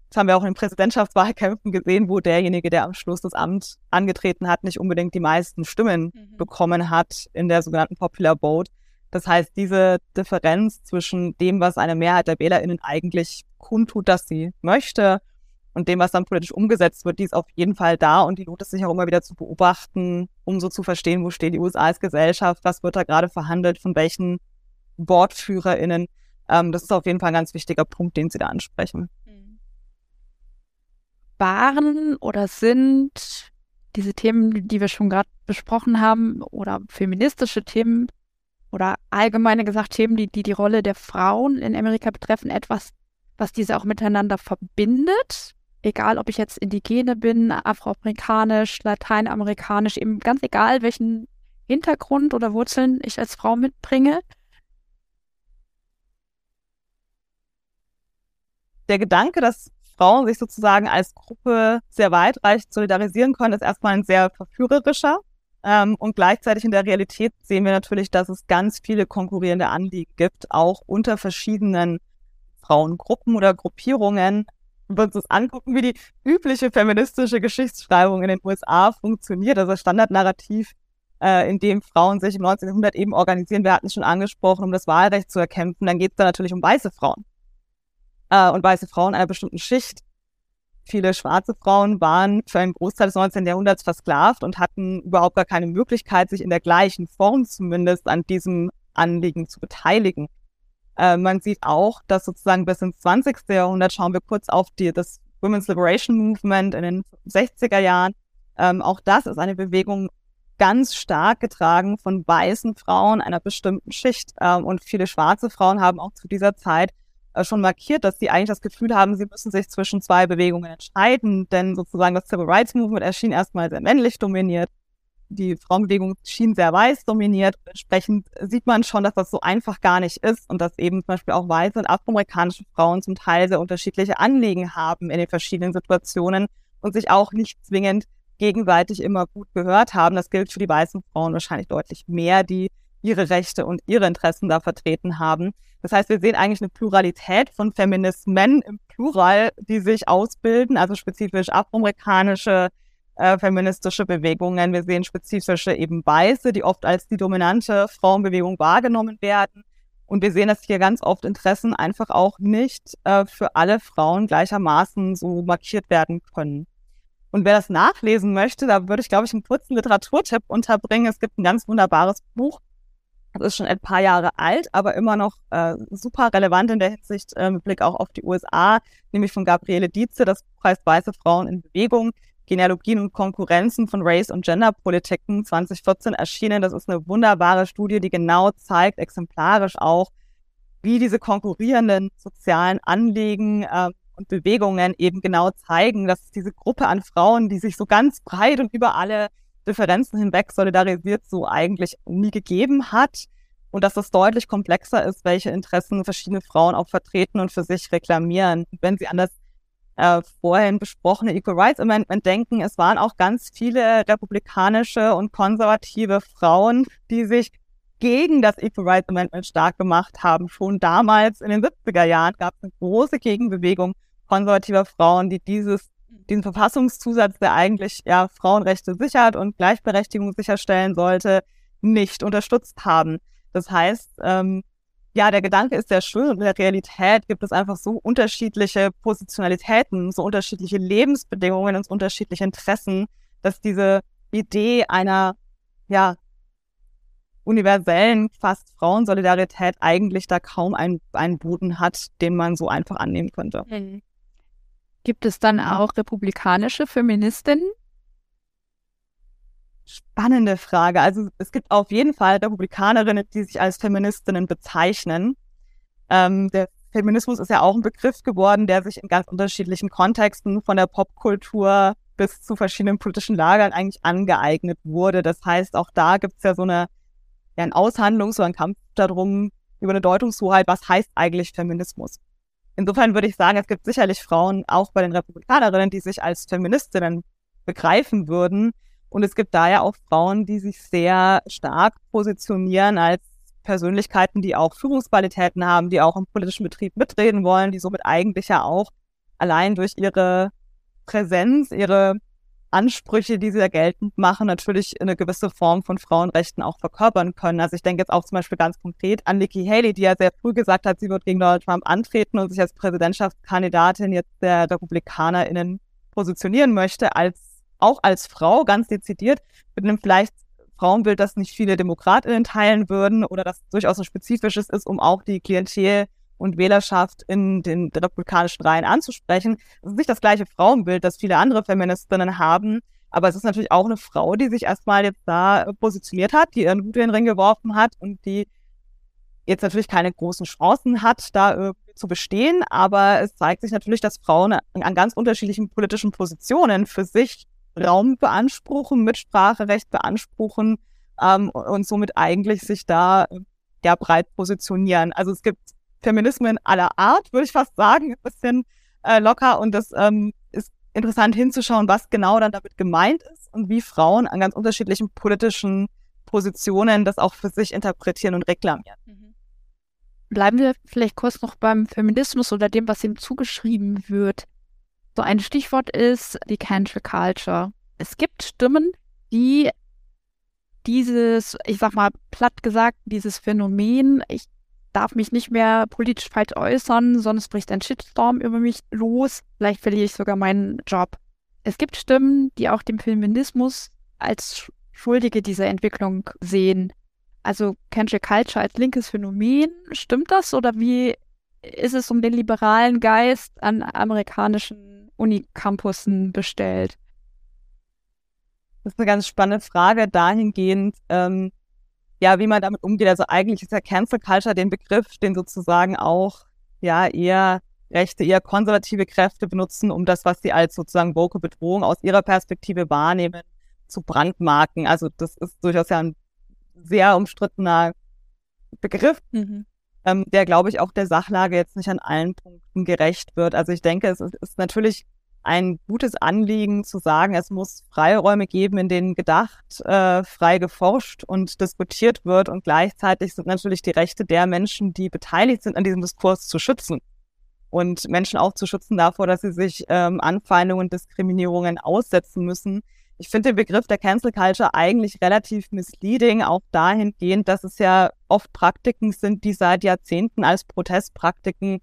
Das haben wir auch in den Präsidentschaftswahlkämpfen gesehen, wo derjenige, der am Schluss das Amt angetreten hat, nicht unbedingt die meisten Stimmen mhm. bekommen hat in der sogenannten Popular Vote. Das heißt, diese Differenz zwischen dem, was eine Mehrheit der WählerInnen eigentlich kundtut, dass sie möchte, und dem, was dann politisch umgesetzt wird, die ist auf jeden Fall da und die lohnt es sich auch immer wieder zu beobachten, um so zu verstehen, wo steht die USA als Gesellschaft, was wird da gerade verhandelt, von welchen WortführerInnen. Ähm, das ist auf jeden Fall ein ganz wichtiger Punkt, den Sie da ansprechen. Waren oder sind diese Themen, die wir schon gerade besprochen haben, oder feministische Themen oder allgemeine gesagt Themen, die, die die Rolle der Frauen in Amerika betreffen, etwas, was diese auch miteinander verbindet? Egal ob ich jetzt Indigene bin, afroamerikanisch, lateinamerikanisch, eben ganz egal, welchen Hintergrund oder Wurzeln ich als Frau mitbringe. Der Gedanke, dass Frauen sich sozusagen als Gruppe sehr weitreichend solidarisieren können, ist erstmal ein sehr verführerischer. Ähm, und gleichzeitig in der Realität sehen wir natürlich, dass es ganz viele konkurrierende Anliegen gibt, auch unter verschiedenen Frauengruppen oder Gruppierungen, wir uns das angucken, wie die übliche feministische Geschichtsschreibung in den USA funktioniert, also Standardnarrativ, äh, in dem Frauen sich im 19. Jahrhundert eben organisieren, wir hatten es schon angesprochen, um das Wahlrecht zu erkämpfen, dann geht es da natürlich um weiße Frauen. Äh, und weiße Frauen einer bestimmten Schicht. Viele schwarze Frauen waren für einen Großteil des 19. Jahrhunderts versklavt und hatten überhaupt gar keine Möglichkeit, sich in der gleichen Form zumindest an diesem Anliegen zu beteiligen. Äh, man sieht auch, dass sozusagen bis ins 20. Jahrhundert schauen wir kurz auf die, das Women's Liberation Movement in den 60er Jahren. Ähm, auch das ist eine Bewegung ganz stark getragen von weißen Frauen einer bestimmten Schicht. Ähm, und viele schwarze Frauen haben auch zu dieser Zeit äh, schon markiert, dass sie eigentlich das Gefühl haben, sie müssen sich zwischen zwei Bewegungen entscheiden, denn sozusagen das Civil Rights Movement erschien erstmal sehr männlich dominiert die Frauenbewegung schien sehr weiß dominiert. Entsprechend sieht man schon, dass das so einfach gar nicht ist und dass eben zum Beispiel auch weiße und afroamerikanische Frauen zum Teil sehr unterschiedliche Anliegen haben in den verschiedenen Situationen und sich auch nicht zwingend gegenseitig immer gut gehört haben. Das gilt für die weißen Frauen wahrscheinlich deutlich mehr, die ihre Rechte und ihre Interessen da vertreten haben. Das heißt, wir sehen eigentlich eine Pluralität von Feminismen im Plural, die sich ausbilden, also spezifisch afroamerikanische, äh, feministische Bewegungen. Wir sehen spezifische eben Weiße, die oft als die dominante Frauenbewegung wahrgenommen werden. Und wir sehen, dass hier ganz oft Interessen einfach auch nicht äh, für alle Frauen gleichermaßen so markiert werden können. Und wer das nachlesen möchte, da würde ich, glaube ich, einen kurzen Literaturtipp unterbringen. Es gibt ein ganz wunderbares Buch. Das ist schon ein paar Jahre alt, aber immer noch äh, super relevant in der Hinsicht äh, mit Blick auch auf die USA, nämlich von Gabriele Dietze. Das Buch heißt Weiße Frauen in Bewegung. Genealogien und Konkurrenzen von Race- und Gender-Politiken 2014 erschienen. Das ist eine wunderbare Studie, die genau zeigt, exemplarisch auch, wie diese konkurrierenden sozialen Anliegen äh, und Bewegungen eben genau zeigen, dass diese Gruppe an Frauen, die sich so ganz breit und über alle Differenzen hinweg solidarisiert, so eigentlich nie gegeben hat. Und dass das deutlich komplexer ist, welche Interessen verschiedene Frauen auch vertreten und für sich reklamieren. wenn sie an das äh, vorhin besprochene Equal Rights Amendment denken, es waren auch ganz viele republikanische und konservative Frauen, die sich gegen das Equal Rights Amendment stark gemacht haben. Schon damals in den 70er Jahren gab es eine große Gegenbewegung konservativer Frauen, die dieses, diesen Verfassungszusatz, der eigentlich ja Frauenrechte sichert und Gleichberechtigung sicherstellen sollte, nicht unterstützt haben. Das heißt, ähm, ja, der Gedanke ist sehr schön und in der Realität gibt es einfach so unterschiedliche Positionalitäten, so unterschiedliche Lebensbedingungen und so unterschiedliche Interessen, dass diese Idee einer, ja, universellen, fast Frauensolidarität eigentlich da kaum einen, einen Boden hat, den man so einfach annehmen könnte. Hm. Gibt es dann auch republikanische Feministinnen? Spannende Frage. Also es gibt auf jeden Fall Republikanerinnen, die sich als Feministinnen bezeichnen. Ähm, der Feminismus ist ja auch ein Begriff geworden, der sich in ganz unterschiedlichen Kontexten von der Popkultur bis zu verschiedenen politischen Lagern eigentlich angeeignet wurde. Das heißt, auch da gibt es ja so eine, ja, ein Aushandlung, so ein Kampf darum, über eine Deutungshoheit, was heißt eigentlich Feminismus. Insofern würde ich sagen, es gibt sicherlich Frauen, auch bei den Republikanerinnen, die sich als Feministinnen begreifen würden. Und es gibt da ja auch Frauen, die sich sehr stark positionieren als Persönlichkeiten, die auch Führungsqualitäten haben, die auch im politischen Betrieb mitreden wollen, die somit eigentlich ja auch allein durch ihre Präsenz, ihre Ansprüche, die sie da geltend machen, natürlich eine gewisse Form von Frauenrechten auch verkörpern können. Also ich denke jetzt auch zum Beispiel ganz konkret an Nikki Haley, die ja sehr früh gesagt hat, sie wird gegen Donald Trump antreten und sich als Präsidentschaftskandidatin jetzt der RepublikanerInnen positionieren möchte, als auch als Frau ganz dezidiert mit einem vielleicht Frauenbild, das nicht viele DemokratInnen teilen würden oder das durchaus ein spezifisches ist, um auch die Klientel und Wählerschaft in den republikanischen Reihen anzusprechen. Es ist nicht das gleiche Frauenbild, das viele andere Feministinnen haben, aber es ist natürlich auch eine Frau, die sich erstmal jetzt da positioniert hat, die ihren Hut in den Ring geworfen hat und die jetzt natürlich keine großen Chancen hat, da zu bestehen. Aber es zeigt sich natürlich, dass Frauen an ganz unterschiedlichen politischen Positionen für sich Raum beanspruchen, Mitspracherecht beanspruchen ähm, und somit eigentlich sich da ja breit positionieren. Also es gibt Feminismen aller Art, würde ich fast sagen, ein bisschen äh, locker und das ähm, ist interessant hinzuschauen, was genau dann damit gemeint ist und wie Frauen an ganz unterschiedlichen politischen Positionen das auch für sich interpretieren und reklamieren. Mhm. Bleiben wir vielleicht kurz noch beim Feminismus oder dem, was ihm zugeschrieben wird. So ein Stichwort ist die Cancel Culture. Es gibt Stimmen, die dieses, ich sag mal platt gesagt, dieses Phänomen, ich darf mich nicht mehr politisch falsch äußern, sonst bricht ein Shitstorm über mich los, vielleicht verliere ich sogar meinen Job. Es gibt Stimmen, die auch den Feminismus als Schuldige dieser Entwicklung sehen. Also Cancel Culture als linkes Phänomen, stimmt das oder wie ist es um den liberalen Geist an amerikanischen Unicampussen bestellt? Das ist eine ganz spannende Frage dahingehend, ähm, ja, wie man damit umgeht. Also eigentlich ist ja Cancel Culture den Begriff, den sozusagen auch ja eher rechte, eher konservative Kräfte benutzen, um das, was sie als sozusagen woke Bedrohung aus ihrer Perspektive wahrnehmen, zu brandmarken. Also das ist durchaus ja ein sehr umstrittener Begriff. Mhm ähm, der, glaube ich, auch der Sachlage jetzt nicht an allen Punkten gerecht wird. Also ich denke, es ist, ist natürlich ein gutes Anliegen zu sagen, es muss Freiräume geben, in denen gedacht, äh, frei geforscht und diskutiert wird und gleichzeitig sind natürlich die Rechte der Menschen, die beteiligt sind an diesem Diskurs, zu schützen und Menschen auch zu schützen davor, dass sie sich ähm, Anfeindungen, Diskriminierungen aussetzen müssen. Ich finde den Begriff der Cancel Culture eigentlich relativ misleading, auch dahingehend, dass es ja oft Praktiken sind, die seit Jahrzehnten als Protestpraktiken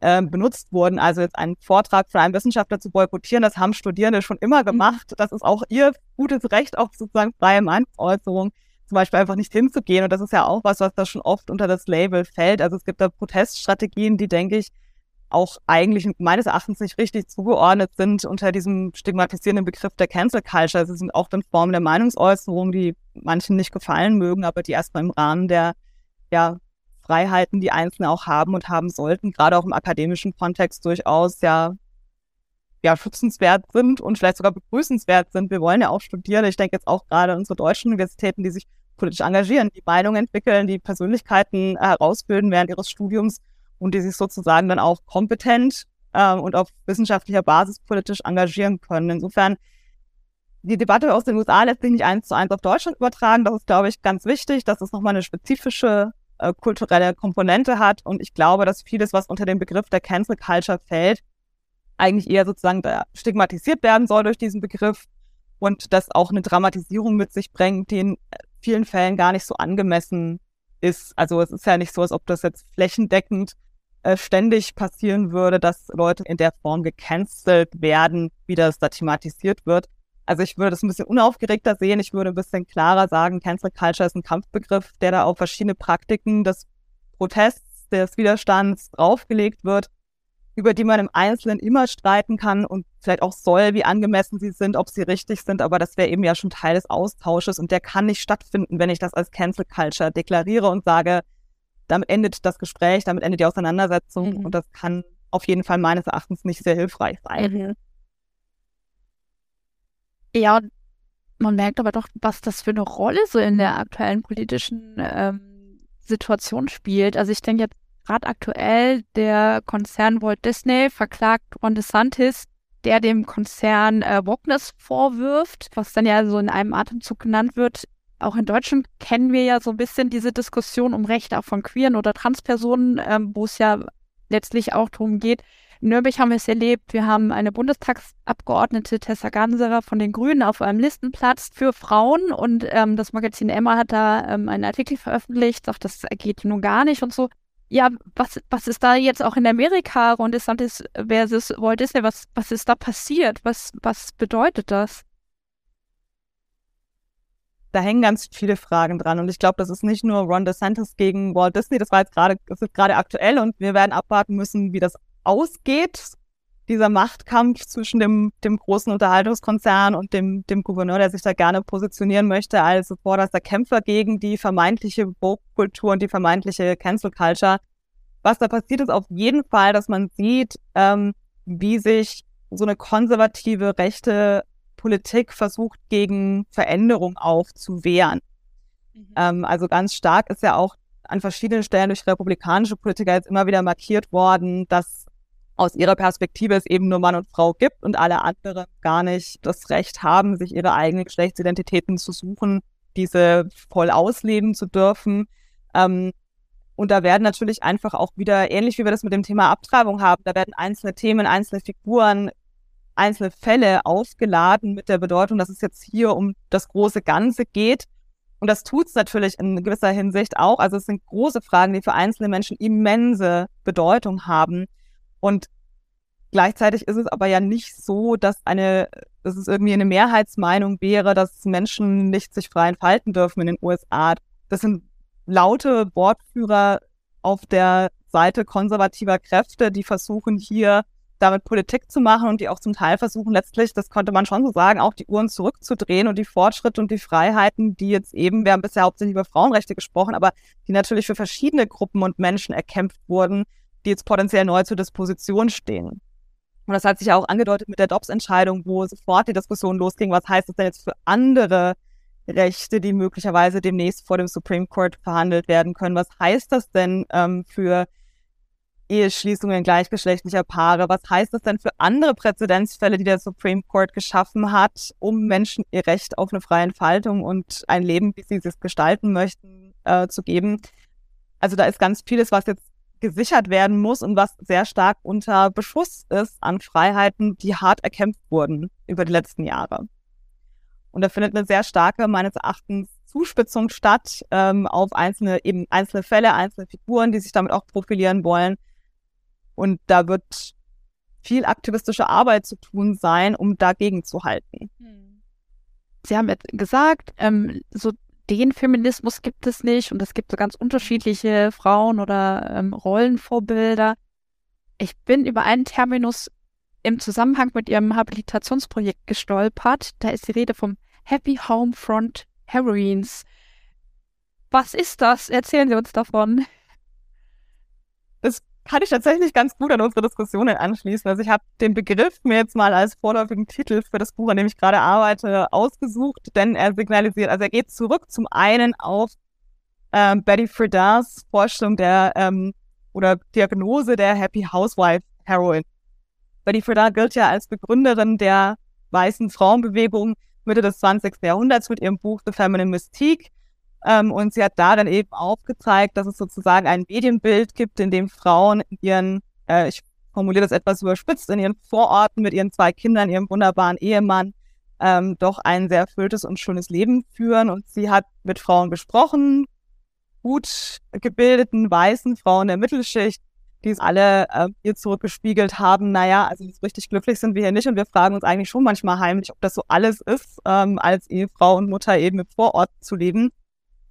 äh, benutzt wurden. Also jetzt einen Vortrag von einem Wissenschaftler zu boykottieren, das haben Studierende schon immer mhm. gemacht. Das ist auch ihr gutes Recht auf sozusagen freie Meinungsäußerung, zum Beispiel einfach nicht hinzugehen. Und das ist ja auch was, was da schon oft unter das Label fällt. Also es gibt da Proteststrategien, die, denke ich, auch eigentlich meines Erachtens nicht richtig zugeordnet sind unter diesem stigmatisierenden Begriff der Cancel Culture. Es sind auch dann Formen der Meinungsäußerung, die manchen nicht gefallen mögen, aber die erstmal im Rahmen der ja, Freiheiten, die Einzelne auch haben und haben sollten, gerade auch im akademischen Kontext durchaus ja ja, schützenswert sind und vielleicht sogar begrüßenswert sind. Wir wollen ja auch studieren. Ich denke jetzt auch gerade unsere deutschen Universitäten, die sich politisch engagieren, die Meinung entwickeln, die Persönlichkeiten herausbilden während ihres Studiums und die sich sozusagen dann auch kompetent äh, und auf wissenschaftlicher Basis politisch engagieren können. Insofern, die Debatte aus den USA lässt sich nicht eins zu eins auf Deutschland übertragen. Das ist, glaube ich, ganz wichtig, dass es nochmal eine spezifische äh, kulturelle Komponente hat. Und ich glaube, dass vieles, was unter den Begriff der Cancel Culture fällt, eigentlich eher sozusagen stigmatisiert werden soll durch diesen Begriff und das auch eine Dramatisierung mit sich bringt, die in vielen Fällen gar nicht so angemessen ist. Also es ist ja nicht so, als ob das jetzt flächendeckend äh, ständig passieren würde, dass Leute in der Form gecancelt werden, wie das da thematisiert wird. Also ich würde das ein bisschen unaufgeregter sehen. Ich würde ein bisschen klarer sagen, Cancel Culture ist ein Kampfbegriff, der da auf verschiedene Praktiken des Protests, des Widerstands draufgelegt wird, über die man im Einzelnen immer streiten kann und vielleicht auch soll, wie angemessen sie sind, ob sie richtig sind. Aber das wäre eben ja schon Teil des Austausches und der kann nicht stattfinden, wenn ich das als Cancel Culture deklariere und sage, damit endet das Gespräch, damit endet die Auseinandersetzung Mhm. und das kann auf jeden Fall meines Erachtens nicht sehr hilfreich sein. Mhm. Ja, man merkt aber doch, was das für eine Rolle so in der aktuellen politischen ähm, Situation spielt. Also ich denke jetzt gerade aktuell, der Konzern Walt Disney verklagt Ron DeSantis, der dem Konzern äh, Wokeness vorwirft, was dann ja so in einem Atemzug genannt wird. Auch in Deutschland kennen wir ja so ein bisschen diese Diskussion um Rechte auch von queeren oder Transpersonen, ähm, wo es ja letztlich auch darum geht, in Nürnberg haben wir es erlebt. Wir haben eine Bundestagsabgeordnete Tessa Ganserer von den Grünen auf einem Listenplatz für Frauen und ähm, das Magazin Emma hat da ähm, einen Artikel veröffentlicht, sagt, das geht nun gar nicht und so. Ja, was, was ist da jetzt auch in Amerika, Ron DeSantis versus Walt Disney, was, was ist da passiert? Was, was bedeutet das? Da hängen ganz viele Fragen dran und ich glaube, das ist nicht nur Ron DeSantis gegen Walt Disney, das war jetzt gerade, das ist gerade aktuell und wir werden abwarten müssen, wie das ausgeht, dieser Machtkampf zwischen dem, dem großen Unterhaltungskonzern und dem, dem Gouverneur, der sich da gerne positionieren möchte als vorderster Kämpfer gegen die vermeintliche Vogue-Kultur und die vermeintliche Cancel Culture. Was da passiert, ist auf jeden Fall, dass man sieht, ähm, wie sich so eine konservative rechte Politik versucht, gegen Veränderung aufzuwehren. Ähm, also ganz stark ist ja auch an verschiedenen Stellen durch republikanische Politiker jetzt immer wieder markiert worden, dass aus ihrer Perspektive es eben nur Mann und Frau gibt und alle anderen gar nicht das Recht haben, sich ihre eigenen Geschlechtsidentitäten zu suchen, diese voll ausleben zu dürfen. Ähm, und da werden natürlich einfach auch wieder, ähnlich wie wir das mit dem Thema Abtreibung haben, da werden einzelne Themen, einzelne Figuren, einzelne Fälle aufgeladen mit der Bedeutung, dass es jetzt hier um das große Ganze geht. Und das tut es natürlich in gewisser Hinsicht auch. Also es sind große Fragen, die für einzelne Menschen immense Bedeutung haben. Und gleichzeitig ist es aber ja nicht so, dass eine, dass es irgendwie eine Mehrheitsmeinung wäre, dass Menschen nicht sich frei entfalten dürfen in den USA. Das sind laute Wortführer auf der Seite konservativer Kräfte, die versuchen hier damit Politik zu machen und die auch zum Teil versuchen letztlich, das konnte man schon so sagen, auch die Uhren zurückzudrehen und die Fortschritte und die Freiheiten, die jetzt eben, wir haben bisher hauptsächlich über Frauenrechte gesprochen, aber die natürlich für verschiedene Gruppen und Menschen erkämpft wurden, die jetzt potenziell neu zur Disposition stehen. Und das hat sich ja auch angedeutet mit der Dobbs-Entscheidung, wo sofort die Diskussion losging, was heißt das denn jetzt für andere Rechte, die möglicherweise demnächst vor dem Supreme Court verhandelt werden können? Was heißt das denn ähm, für Eheschließungen gleichgeschlechtlicher Paare? Was heißt das denn für andere Präzedenzfälle, die der Supreme Court geschaffen hat, um Menschen ihr Recht auf eine freie Entfaltung und ein Leben, wie sie es gestalten möchten, äh, zu geben? Also da ist ganz vieles, was jetzt gesichert werden muss und was sehr stark unter Beschuss ist an Freiheiten, die hart erkämpft wurden über die letzten Jahre. Und da findet eine sehr starke, meines Erachtens, Zuspitzung statt ähm, auf einzelne, eben einzelne Fälle, einzelne Figuren, die sich damit auch profilieren wollen. Und da wird viel aktivistische Arbeit zu tun sein, um dagegen zu halten. Sie haben jetzt gesagt, ähm, so den Feminismus gibt es nicht und es gibt so ganz unterschiedliche Frauen- oder ähm, Rollenvorbilder. Ich bin über einen Terminus im Zusammenhang mit Ihrem Habilitationsprojekt gestolpert. Da ist die Rede vom Happy Home Front Heroines. Was ist das? Erzählen Sie uns davon. Das kann ich tatsächlich ganz gut an unsere Diskussionen anschließen. Also ich habe den Begriff mir jetzt mal als vorläufigen Titel für das Buch, an dem ich gerade arbeite, ausgesucht, denn er signalisiert, also er geht zurück zum einen auf ähm, Betty Friedas Vorstellung der ähm, oder Diagnose der Happy Housewife Heroin. Betty Friedan gilt ja als Begründerin der weißen Frauenbewegung Mitte des 20. Jahrhunderts mit ihrem Buch The Feminine Mystique. Ähm, und sie hat da dann eben aufgezeigt, dass es sozusagen ein Medienbild gibt, in dem Frauen in ihren, äh, ich formuliere das etwas überspitzt, in ihren Vororten mit ihren zwei Kindern, ihrem wunderbaren Ehemann, ähm, doch ein sehr erfülltes und schönes Leben führen. Und sie hat mit Frauen gesprochen, gut gebildeten, weißen Frauen der Mittelschicht, die es alle äh, ihr zurückgespiegelt haben, naja, also so richtig glücklich sind wir hier nicht. Und wir fragen uns eigentlich schon manchmal heimlich, ob das so alles ist, ähm, als Ehefrau und Mutter eben im Vorort zu leben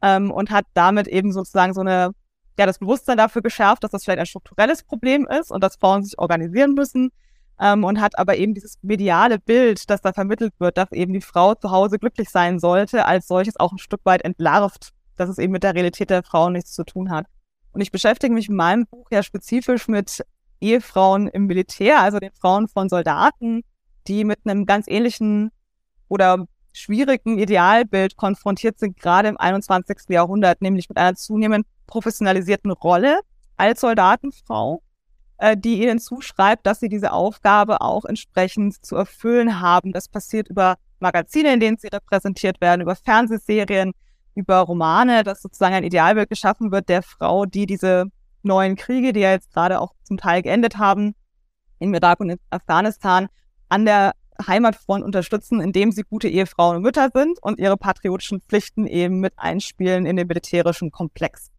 ähm, und hat damit eben sozusagen so eine, ja, das Bewusstsein dafür geschärft, dass das vielleicht ein strukturelles Problem ist und dass Frauen sich organisieren müssen ähm, und hat aber eben dieses mediale Bild, das da vermittelt wird, dass eben die Frau zu Hause glücklich sein sollte, als solches auch ein Stück weit entlarvt, dass es eben mit der Realität der Frauen nichts zu tun hat. Und Und ich beschäftige mich in meinem Buch ja spezifisch mit Ehefrauen im Militär, also den Frauen von Soldaten, die mit einem ganz ähnlichen oder schwierigen Idealbild konfrontiert sind, gerade im 21. Jahrhundert, nämlich mit einer zunehmend professionalisierten Rolle als Soldatenfrau, äh, die ihnen zuschreibt, dass sie diese Aufgabe auch entsprechend zu erfüllen haben. Das passiert über Magazine, in denen sie repräsentiert werden, über Fernsehserien, über Romane, dass sozusagen ein Idealbild geschaffen wird der Frau, die diese neuen Kriege, die ja jetzt gerade auch zum Teil geendet haben, in Irak und in Afghanistan, an der Heimatfront unterstützen, indem sie gute Ehefrauen und Mütter sind und ihre patriotischen Pflichten eben mit einspielen in den militärischen Komplex.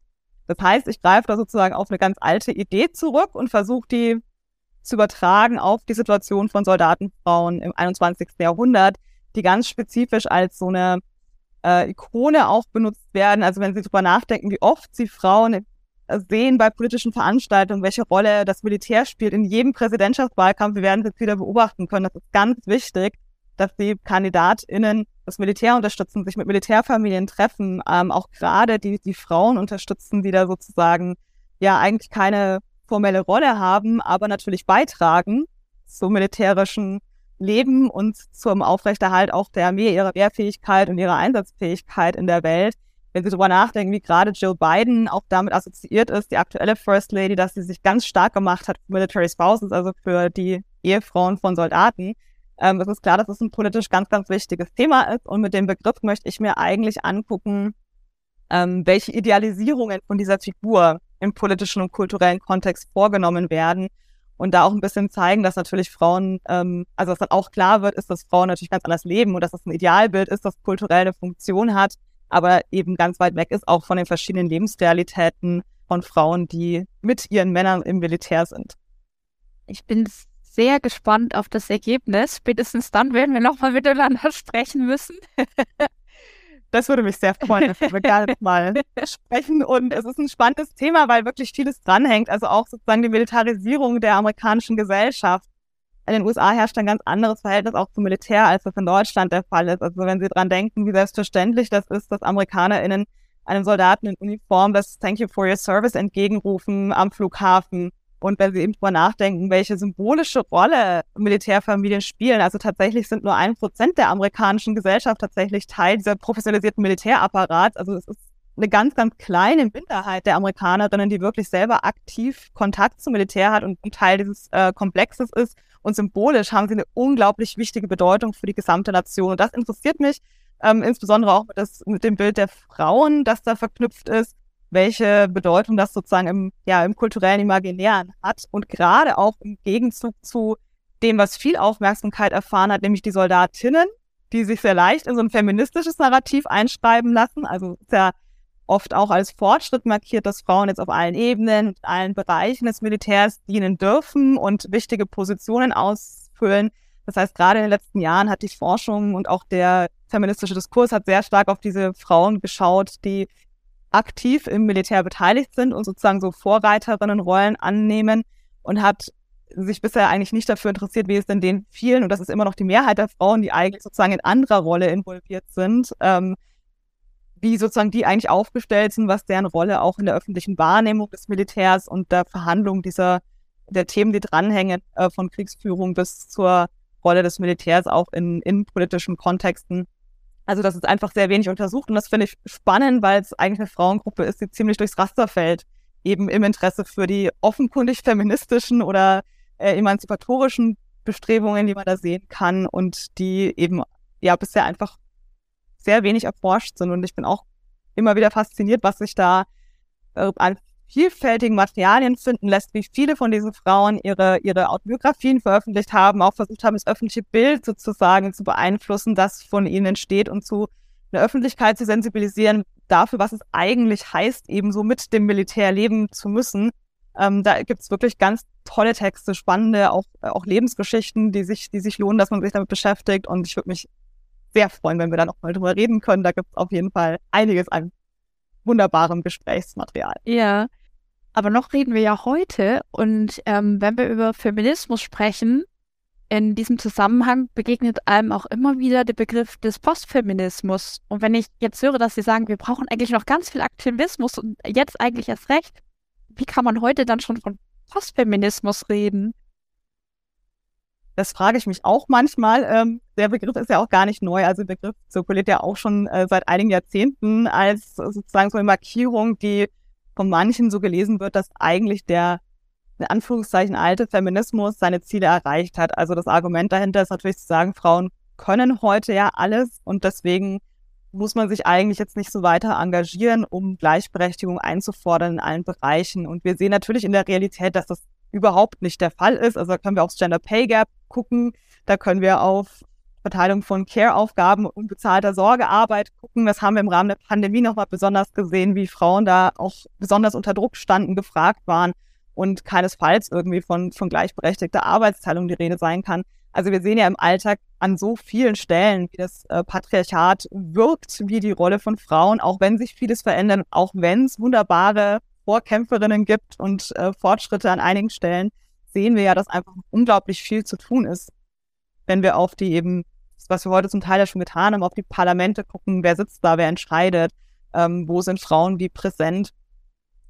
Das heißt, ich greife da sozusagen auf eine ganz alte Idee zurück und versuche die zu übertragen auf die Situation von Soldatenfrauen im 21. Jahrhundert, die ganz spezifisch als so eine äh, Ikone auch benutzt werden. Also wenn Sie darüber nachdenken, wie oft Sie Frauen sehen bei politischen Veranstaltungen, welche Rolle das Militär spielt in jedem Präsidentschaftswahlkampf. Wir werden es jetzt wieder beobachten können. Das ist ganz wichtig, dass die KandidatInnen das Militär unterstützen, sich mit Militärfamilien treffen, ähm, auch gerade die, die Frauen unterstützen, die da sozusagen ja eigentlich keine formelle Rolle haben, aber natürlich beitragen zum militärischen Leben und zum Aufrechterhalt auch der Armee, ihrer Wehrfähigkeit und ihrer Einsatzfähigkeit in der Welt wenn Sie darüber nachdenken, wie gerade Jill Biden auch damit assoziiert ist, die aktuelle First Lady, dass sie sich ganz stark gemacht hat für Military Spouses, also für die Ehefrauen von Soldaten. Ähm, es ist klar, dass es ein politisch ganz, ganz wichtiges Thema ist. Und mit dem Begriff möchte ich mir eigentlich angucken, ähm, welche Idealisierungen von dieser Figur im politischen und kulturellen Kontext vorgenommen werden. Und da auch ein bisschen zeigen, dass natürlich Frauen, ähm, also dass dann auch klar wird, ist, dass Frauen natürlich ganz anders leben und dass das ein Idealbild ist, das kulturell eine Funktion hat aber eben ganz weit weg ist auch von den verschiedenen Lebensrealitäten von Frauen, die mit ihren Männern im Militär sind. Ich bin sehr gespannt auf das Ergebnis. Spätestens dann werden wir nochmal miteinander sprechen müssen. Das würde mich sehr freuen, dass wir gerne mal sprechen. Und es ist ein spannendes Thema, weil wirklich vieles dranhängt. Also auch sozusagen die Militarisierung der amerikanischen Gesellschaft in den USA herrscht ein ganz anderes Verhältnis auch zum Militär, als das in Deutschland der Fall ist. Also wenn Sie dran denken, wie selbstverständlich das ist, dass AmerikanerInnen einem Soldaten in Uniform das Thank you for your service entgegenrufen am Flughafen. Und wenn Sie eben drüber nachdenken, welche symbolische Rolle Militärfamilien spielen, also tatsächlich sind nur ein Prozent der amerikanischen Gesellschaft tatsächlich Teil dieser professionalisierten Militärapparats. Also es ist eine ganz, ganz kleine Minderheit der Amerikanerinnen, die wirklich selber aktiv Kontakt zum Militär hat und ein Teil dieses äh, Komplexes ist. Und symbolisch haben sie eine unglaublich wichtige Bedeutung für die gesamte Nation. Und das interessiert mich ähm, insbesondere auch mit, das, mit dem Bild der Frauen, das da verknüpft ist, welche Bedeutung das sozusagen im, ja, im kulturellen Imaginären hat. Und gerade auch im Gegenzug zu dem, was viel Aufmerksamkeit erfahren hat, nämlich die Soldatinnen, die sich sehr leicht in so ein feministisches Narrativ einschreiben lassen. Also ist ja oft auch als Fortschritt markiert, dass Frauen jetzt auf allen Ebenen allen Bereichen des Militärs dienen dürfen und wichtige Positionen ausfüllen. Das heißt, gerade in den letzten Jahren hat die Forschung und auch der feministische Diskurs hat sehr stark auf diese Frauen geschaut, die aktiv im Militär beteiligt sind und sozusagen so Vorreiterinnenrollen annehmen und hat sich bisher eigentlich nicht dafür interessiert, wie es denn den vielen, und das ist immer noch die Mehrheit der Frauen, die eigentlich sozusagen in anderer Rolle involviert sind, ähm, wie sozusagen die eigentlich aufgestellt sind, was deren Rolle auch in der öffentlichen Wahrnehmung des Militärs und der Verhandlung dieser der Themen, die dranhängen, äh, von Kriegsführung bis zur Rolle des Militärs auch in innenpolitischen Kontexten. Also das ist einfach sehr wenig untersucht und das finde ich spannend, weil es eigentlich eine Frauengruppe ist, die ziemlich durchs Raster fällt, eben im Interesse für die offenkundig feministischen oder äh, emanzipatorischen Bestrebungen, die man da sehen kann und die eben ja bisher einfach sehr wenig erforscht sind. Und ich bin auch immer wieder fasziniert, was sich da äh, an vielfältigen Materialien finden lässt, wie viele von diesen Frauen ihre, ihre Autobiografien veröffentlicht haben, auch versucht haben, das öffentliche Bild sozusagen zu beeinflussen, das von ihnen entsteht und zu einer Öffentlichkeit zu sensibilisieren dafür, was es eigentlich heißt, eben so mit dem Militär leben zu müssen. Ähm, da gibt's wirklich ganz tolle Texte, spannende, auch, auch Lebensgeschichten, die sich, die sich lohnen, dass man sich damit beschäftigt. Und ich würde mich sehr freuen, wenn wir da nochmal drüber reden können. Da gibt es auf jeden Fall einiges an wunderbarem Gesprächsmaterial. Ja, aber noch reden wir ja heute und ähm, wenn wir über Feminismus sprechen, in diesem Zusammenhang begegnet einem auch immer wieder der Begriff des Postfeminismus. Und wenn ich jetzt höre, dass Sie sagen, wir brauchen eigentlich noch ganz viel Aktivismus und jetzt eigentlich erst recht, wie kann man heute dann schon von Postfeminismus reden? Das frage ich mich auch manchmal. Ähm, der Begriff ist ja auch gar nicht neu. Also der Begriff zirkuliert ja auch schon äh, seit einigen Jahrzehnten als sozusagen so eine Markierung, die von manchen so gelesen wird, dass eigentlich der in Anführungszeichen alte Feminismus seine Ziele erreicht hat. Also das Argument dahinter ist natürlich zu sagen, Frauen können heute ja alles und deswegen muss man sich eigentlich jetzt nicht so weiter engagieren, um Gleichberechtigung einzufordern in allen Bereichen. Und wir sehen natürlich in der Realität, dass das überhaupt nicht der Fall ist. Also da können wir aufs Gender Pay Gap gucken, da können wir auf Verteilung von Care-Aufgaben und bezahlter Sorgearbeit gucken. Das haben wir im Rahmen der Pandemie nochmal besonders gesehen, wie Frauen da auch besonders unter Druck standen, gefragt waren und keinesfalls irgendwie von, von gleichberechtigter Arbeitsteilung die Rede sein kann. Also wir sehen ja im Alltag an so vielen Stellen, wie das äh, Patriarchat wirkt, wie die Rolle von Frauen, auch wenn sich vieles verändert, auch wenn es wunderbare Vorkämpferinnen gibt und äh, Fortschritte an einigen Stellen, sehen wir ja, dass einfach unglaublich viel zu tun ist, wenn wir auf die eben, was wir heute zum Teil ja schon getan haben, auf die Parlamente gucken, wer sitzt da, wer entscheidet, ähm, wo sind Frauen wie präsent.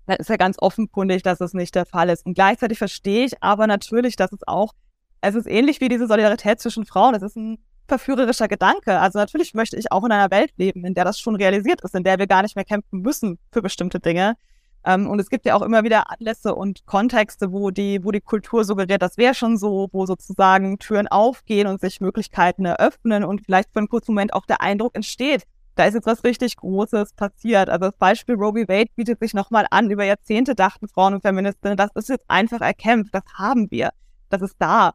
Dann ist ja ganz offenkundig, dass es nicht der Fall ist. Und gleichzeitig verstehe ich aber natürlich, dass es auch es ist ähnlich wie diese Solidarität zwischen Frauen. Es ist ein verführerischer Gedanke. Also natürlich möchte ich auch in einer Welt leben, in der das schon realisiert ist, in der wir gar nicht mehr kämpfen müssen für bestimmte Dinge. Ähm, und es gibt ja auch immer wieder Anlässe und Kontexte, wo die, wo die Kultur suggeriert, das wäre schon so, wo sozusagen Türen aufgehen und sich Möglichkeiten eröffnen und vielleicht für einen kurzen Moment auch der Eindruck entsteht, da ist jetzt was richtig Großes passiert. Also das Beispiel Roe v. Wade bietet sich nochmal an. Über Jahrzehnte dachten Frauen und Feministinnen, das ist jetzt einfach erkämpft, das haben wir, das ist da.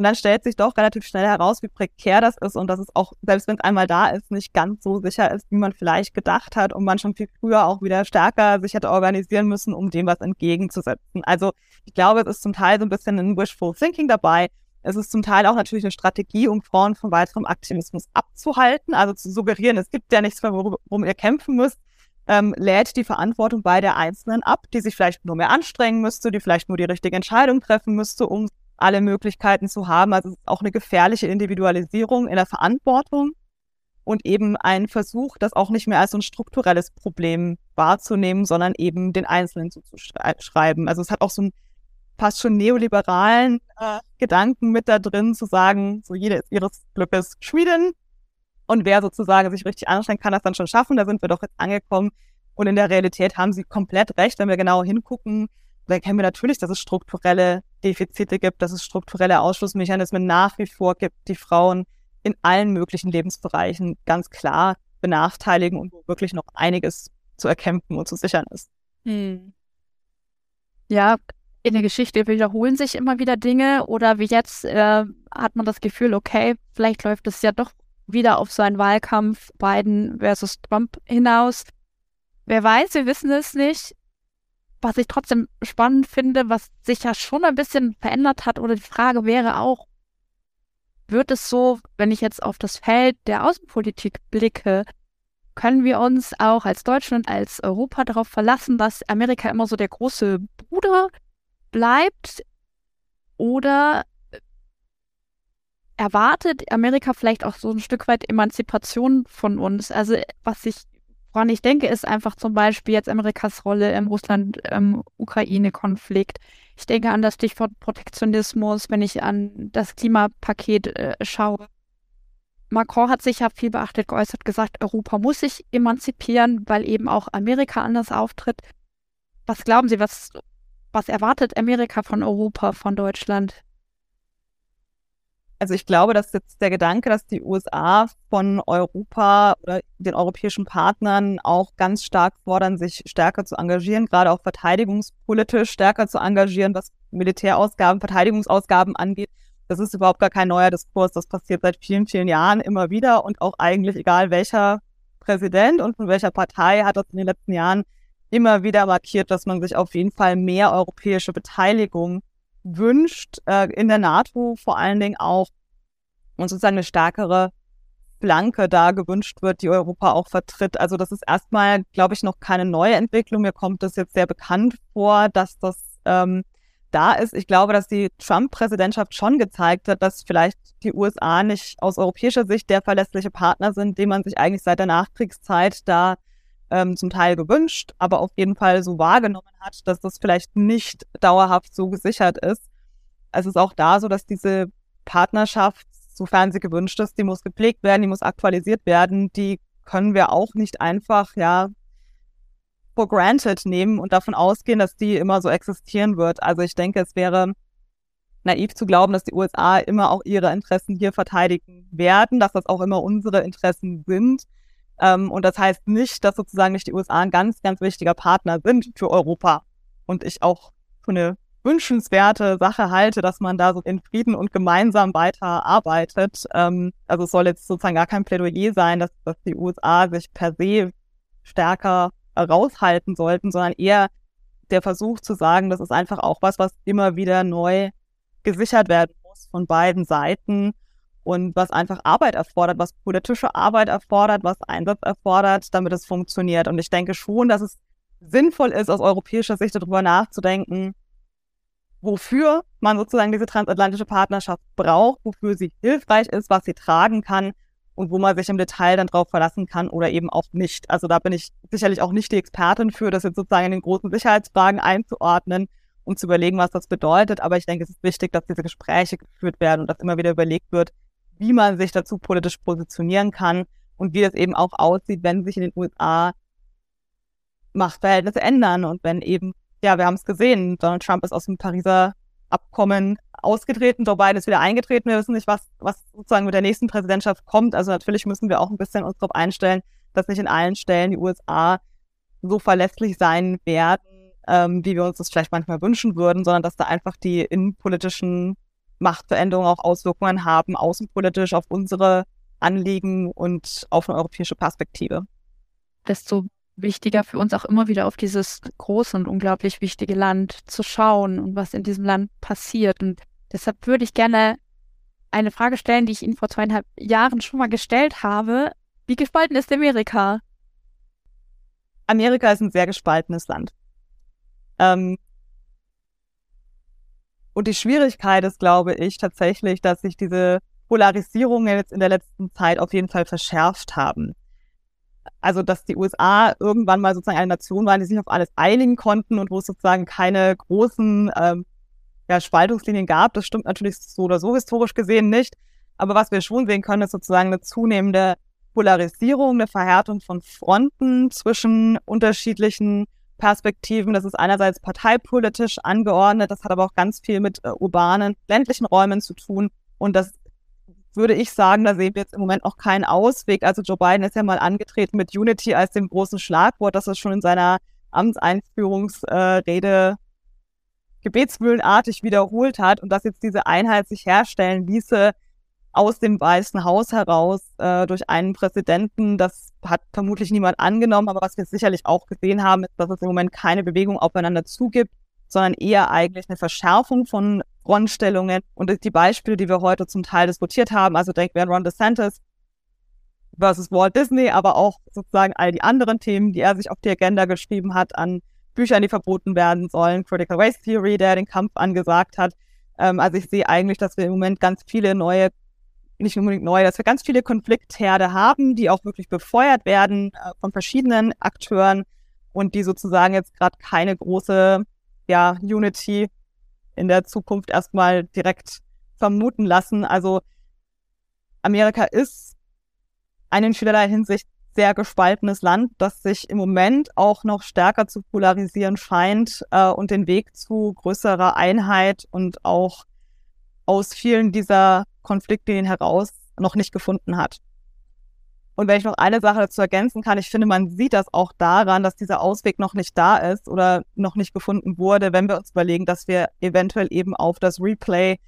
Und dann stellt sich doch relativ schnell heraus, wie prekär das ist und dass es auch, selbst wenn es einmal da ist, nicht ganz so sicher ist, wie man vielleicht gedacht hat und man schon viel früher auch wieder stärker sich hätte organisieren müssen, um dem was entgegenzusetzen. Also ich glaube, es ist zum Teil so ein bisschen ein Wishful Thinking dabei. Es ist zum Teil auch natürlich eine Strategie, um Frauen von weiterem Aktivismus abzuhalten, also zu suggerieren, es gibt ja nichts mehr, worum ihr kämpfen müsst, ähm, lädt die Verantwortung bei der Einzelnen ab, die sich vielleicht nur mehr anstrengen müsste, die vielleicht nur die richtige Entscheidung treffen müsste, um alle Möglichkeiten zu haben. Also auch eine gefährliche Individualisierung in der Verantwortung und eben ein Versuch, das auch nicht mehr als so ein strukturelles Problem wahrzunehmen, sondern eben den Einzelnen zuzuschreiben. Also es hat auch so einen fast schon neoliberalen äh, Gedanken mit da drin, zu sagen, so jede ist ihres Glückes Schmiedin und wer sozusagen sich richtig anstrengt, kann das dann schon schaffen. Da sind wir doch jetzt angekommen. Und in der Realität haben sie komplett recht, wenn wir genau hingucken, da erkennen wir natürlich, dass es strukturelle Defizite gibt, dass es strukturelle Ausschlussmechanismen nach wie vor gibt, die Frauen in allen möglichen Lebensbereichen ganz klar benachteiligen und wo wirklich noch einiges zu erkämpfen und zu sichern ist. Hm. Ja, in der Geschichte wiederholen sich immer wieder Dinge oder wie jetzt äh, hat man das Gefühl, okay, vielleicht läuft es ja doch wieder auf so einen Wahlkampf Biden versus Trump hinaus. Wer weiß, wir wissen es nicht was ich trotzdem spannend finde, was sich ja schon ein bisschen verändert hat, oder die Frage wäre auch, wird es so, wenn ich jetzt auf das Feld der Außenpolitik blicke, können wir uns auch als Deutschland, als Europa darauf verlassen, dass Amerika immer so der große Bruder bleibt? Oder erwartet Amerika vielleicht auch so ein Stück weit Emanzipation von uns? Also was ich Woran ich denke, ist einfach zum Beispiel jetzt Amerikas Rolle im Russland-Ukraine-Konflikt. Ähm, ich denke an das Stichwort Protektionismus, wenn ich an das Klimapaket äh, schaue. Macron hat sich ja viel beachtet geäußert, gesagt, Europa muss sich emanzipieren, weil eben auch Amerika anders auftritt. Was glauben Sie, was, was erwartet Amerika von Europa, von Deutschland? Also ich glaube, dass jetzt der Gedanke, dass die USA von Europa oder den europäischen Partnern auch ganz stark fordern, sich stärker zu engagieren, gerade auch verteidigungspolitisch stärker zu engagieren, was Militärausgaben, Verteidigungsausgaben angeht. Das ist überhaupt gar kein neuer Diskurs. Das passiert seit vielen, vielen Jahren immer wieder und auch eigentlich egal welcher Präsident und von welcher Partei hat das in den letzten Jahren immer wieder markiert, dass man sich auf jeden Fall mehr europäische Beteiligung wünscht, äh, in der NATO vor allen Dingen auch und sozusagen eine stärkere Flanke da gewünscht wird, die Europa auch vertritt. Also das ist erstmal, glaube ich, noch keine neue Entwicklung. Mir kommt das jetzt sehr bekannt vor, dass das ähm, da ist. Ich glaube, dass die Trump-Präsidentschaft schon gezeigt hat, dass vielleicht die USA nicht aus europäischer Sicht der verlässliche Partner sind, den man sich eigentlich seit der Nachkriegszeit da ähm, zum Teil gewünscht, aber auf jeden Fall so wahrgenommen hat, dass das vielleicht nicht dauerhaft so gesichert ist. Es ist auch da so, dass diese Partnerschaft, sofern sie gewünscht ist, die muss gepflegt werden, die muss aktualisiert werden, die können wir auch nicht einfach, ja, for granted nehmen und davon ausgehen, dass die immer so existieren wird. Also ich denke, es wäre naiv zu glauben, dass die USA immer auch ihre Interessen hier verteidigen werden, dass das auch immer unsere Interessen sind. Ähm, und das heißt nicht, dass sozusagen nicht die USA ein ganz, ganz wichtiger Partner sind für Europa. Und ich auch für eine wünschenswerte Sache halte, dass man da so in Frieden und gemeinsam weiter arbeitet. Ähm, also es soll jetzt sozusagen gar kein Plädoyer sein, dass, dass die USA sich per se stärker raushalten sollten, sondern eher der Versuch zu sagen, das ist einfach auch was, was immer wieder neu gesichert werden muss von beiden Seiten und was einfach Arbeit erfordert, was politische Arbeit erfordert, was Einsatz erfordert, damit es funktioniert. Und ich denke schon, dass es sinnvoll ist, aus europäischer Sicht darüber nachzudenken, wofür man sozusagen diese transatlantische Partnerschaft braucht, wofür sie hilfreich ist, was sie tragen kann und wo man sich im Detail dann drauf verlassen kann oder eben auch nicht. Also da bin ich sicherlich auch nicht die Expertin für, das jetzt sozusagen in den großen Sicherheitsfragen einzuordnen um zu überlegen, was das bedeutet. Aber ich denke, es ist wichtig, dass diese Gespräche geführt werden und dass immer wieder überlegt wird, wie man sich dazu politisch positionieren kann und wie es eben auch aussieht, wenn sich in den USA Machtverhältnisse ändern und wenn eben, ja, wir haben es gesehen, Donald Trump ist aus dem Pariser Abkommen ausgetreten, Joe Biden ist wieder eingetreten. Wir wissen nicht, was, was sozusagen mit der nächsten Präsidentschaft kommt. Also natürlich müssen wir auch ein bisschen uns darauf einstellen, dass nicht in allen Stellen die USA so verlässlich sein werden, ähm, wie wir uns das vielleicht manchmal wünschen würden, sondern dass da einfach die innenpolitischen Machtveränderungen auch Auswirkungen haben, außenpolitisch auf unsere Anliegen und auf eine europäische Perspektive. Desto wichtiger für uns auch immer wieder auf dieses große und unglaublich wichtige Land zu schauen und was in diesem Land passiert. Und deshalb würde ich gerne eine Frage stellen, die ich Ihnen vor zweieinhalb Jahren schon mal gestellt habe. Wie gespalten ist Amerika? Amerika ist ein sehr gespaltenes Land. Ähm, und die Schwierigkeit ist, glaube ich, tatsächlich, dass sich diese Polarisierungen jetzt in der letzten Zeit auf jeden Fall verschärft haben. Also, dass die USA irgendwann mal sozusagen eine Nation waren, die sich auf alles einigen konnten und wo es sozusagen keine großen ähm, ja, Spaltungslinien gab. Das stimmt natürlich so oder so historisch gesehen nicht. Aber was wir schon sehen können, ist sozusagen eine zunehmende Polarisierung, eine Verhärtung von Fronten zwischen unterschiedlichen Perspektiven. Das ist einerseits parteipolitisch angeordnet, das hat aber auch ganz viel mit äh, urbanen, ländlichen Räumen zu tun. Und das würde ich sagen, da sehen wir jetzt im Moment auch keinen Ausweg. Also Joe Biden ist ja mal angetreten mit Unity als dem großen Schlagwort, das er schon in seiner Amtseinführungsrede äh, gebetsmühlenartig wiederholt hat und dass jetzt diese Einheit sich herstellen ließe, aus dem Weißen Haus heraus äh, durch einen Präsidenten. Das hat vermutlich niemand angenommen, aber was wir sicherlich auch gesehen haben, ist, dass es im Moment keine Bewegung aufeinander zugibt, sondern eher eigentlich eine Verschärfung von Frontstellungen. Und die Beispiele, die wir heute zum Teil diskutiert haben, also denken wir an Ron DeSantis versus Walt Disney, aber auch sozusagen all die anderen Themen, die er sich auf die Agenda geschrieben hat, an Büchern, die verboten werden sollen, Critical Race Theory, der den Kampf angesagt hat. Ähm, also ich sehe eigentlich, dass wir im Moment ganz viele neue nicht unbedingt neu, dass wir ganz viele Konfliktherde haben, die auch wirklich befeuert werden äh, von verschiedenen Akteuren und die sozusagen jetzt gerade keine große ja, Unity in der Zukunft erstmal direkt vermuten lassen. Also Amerika ist ein in vielerlei Hinsicht sehr gespaltenes Land, das sich im Moment auch noch stärker zu polarisieren scheint äh, und den Weg zu größerer Einheit und auch aus vielen dieser Konfliktlinien heraus noch nicht gefunden hat. Und wenn ich noch eine Sache dazu ergänzen kann, ich finde, man sieht das auch daran, dass dieser Ausweg noch nicht da ist oder noch nicht gefunden wurde, wenn wir uns überlegen, dass wir eventuell eben auf das Replay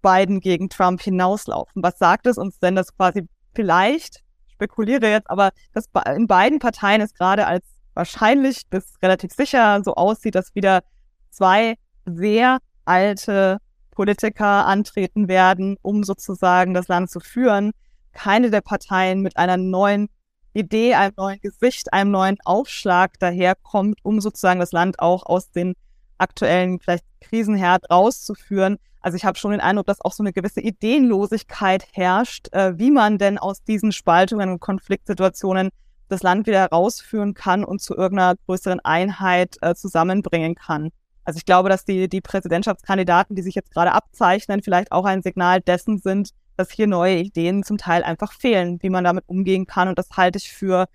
Biden gegen Trump hinauslaufen. Was sagt es uns denn, dass quasi vielleicht, spekuliere jetzt, aber dass in beiden Parteien es gerade als wahrscheinlich bis relativ sicher so aussieht, dass wieder zwei sehr alte Politiker antreten werden, um sozusagen das Land zu führen. Keine der Parteien mit einer neuen Idee, einem neuen Gesicht, einem neuen Aufschlag daherkommt, um sozusagen das Land auch aus den aktuellen vielleicht Krisenherd rauszuführen. Also ich habe schon den Eindruck, dass auch so eine gewisse Ideenlosigkeit herrscht, äh, wie man denn aus diesen Spaltungen und Konfliktsituationen das Land wieder herausführen kann und zu irgendeiner größeren Einheit äh, zusammenbringen kann. Also ich glaube, dass die, die Präsidentschaftskandidaten, die sich jetzt gerade abzeichnen, vielleicht auch ein Signal dessen sind, dass hier neue Ideen zum Teil einfach fehlen, wie man damit umgehen kann. Und das halte ich für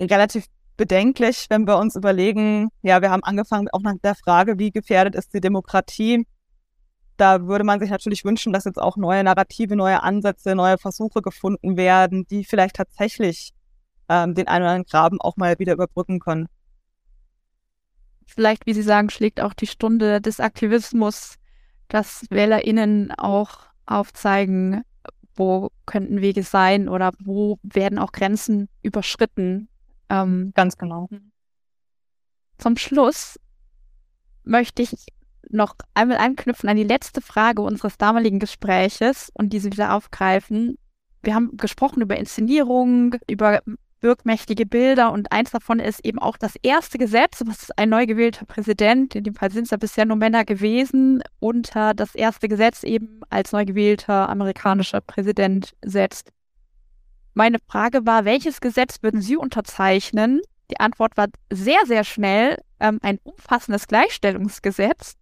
relativ bedenklich, wenn wir uns überlegen, ja, wir haben angefangen auch nach der Frage, wie gefährdet ist die Demokratie. Da würde man sich natürlich wünschen, dass jetzt auch neue Narrative, neue Ansätze, neue Versuche gefunden werden, die vielleicht tatsächlich ähm, den einen oder anderen Graben auch mal wieder überbrücken können. Vielleicht, wie Sie sagen, schlägt auch die Stunde des Aktivismus, dass WählerInnen auch aufzeigen, wo könnten Wege sein oder wo werden auch Grenzen überschritten, ähm, Ganz genau. Zum Schluss möchte ich noch einmal anknüpfen an die letzte Frage unseres damaligen Gespräches und diese wieder aufgreifen. Wir haben gesprochen über Inszenierung, über wirkmächtige Bilder und eins davon ist eben auch das erste Gesetz, was ein neu gewählter Präsident, in dem Fall sind es ja bisher nur Männer gewesen, unter das erste Gesetz eben als neu gewählter amerikanischer Präsident setzt. Meine Frage war, welches Gesetz würden Sie unterzeichnen? Die Antwort war sehr, sehr schnell ähm, ein umfassendes Gleichstellungsgesetz.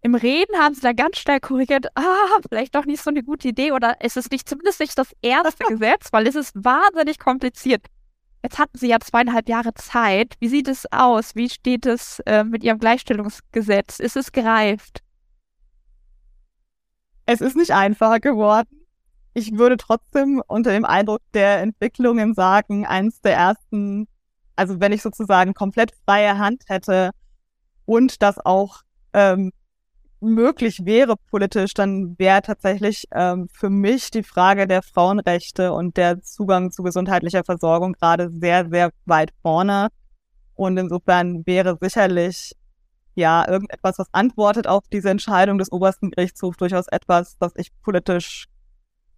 Im Reden haben sie da ganz schnell korrigiert, ah, vielleicht doch nicht so eine gute Idee oder ist es nicht zumindest nicht das erste Gesetz, weil es ist wahnsinnig kompliziert. Jetzt hatten sie ja zweieinhalb Jahre Zeit. Wie sieht es aus? Wie steht es äh, mit ihrem Gleichstellungsgesetz? Ist es gereift? Es ist nicht einfacher geworden ich würde trotzdem unter dem Eindruck der Entwicklungen sagen, eins der ersten, also wenn ich sozusagen komplett freie Hand hätte und das auch ähm, möglich wäre politisch, dann wäre tatsächlich ähm, für mich die Frage der Frauenrechte und der Zugang zu gesundheitlicher Versorgung gerade sehr, sehr weit vorne. Und insofern wäre sicherlich ja irgendetwas, was antwortet auf diese Entscheidung des obersten Gerichtshofs, durchaus etwas, das ich politisch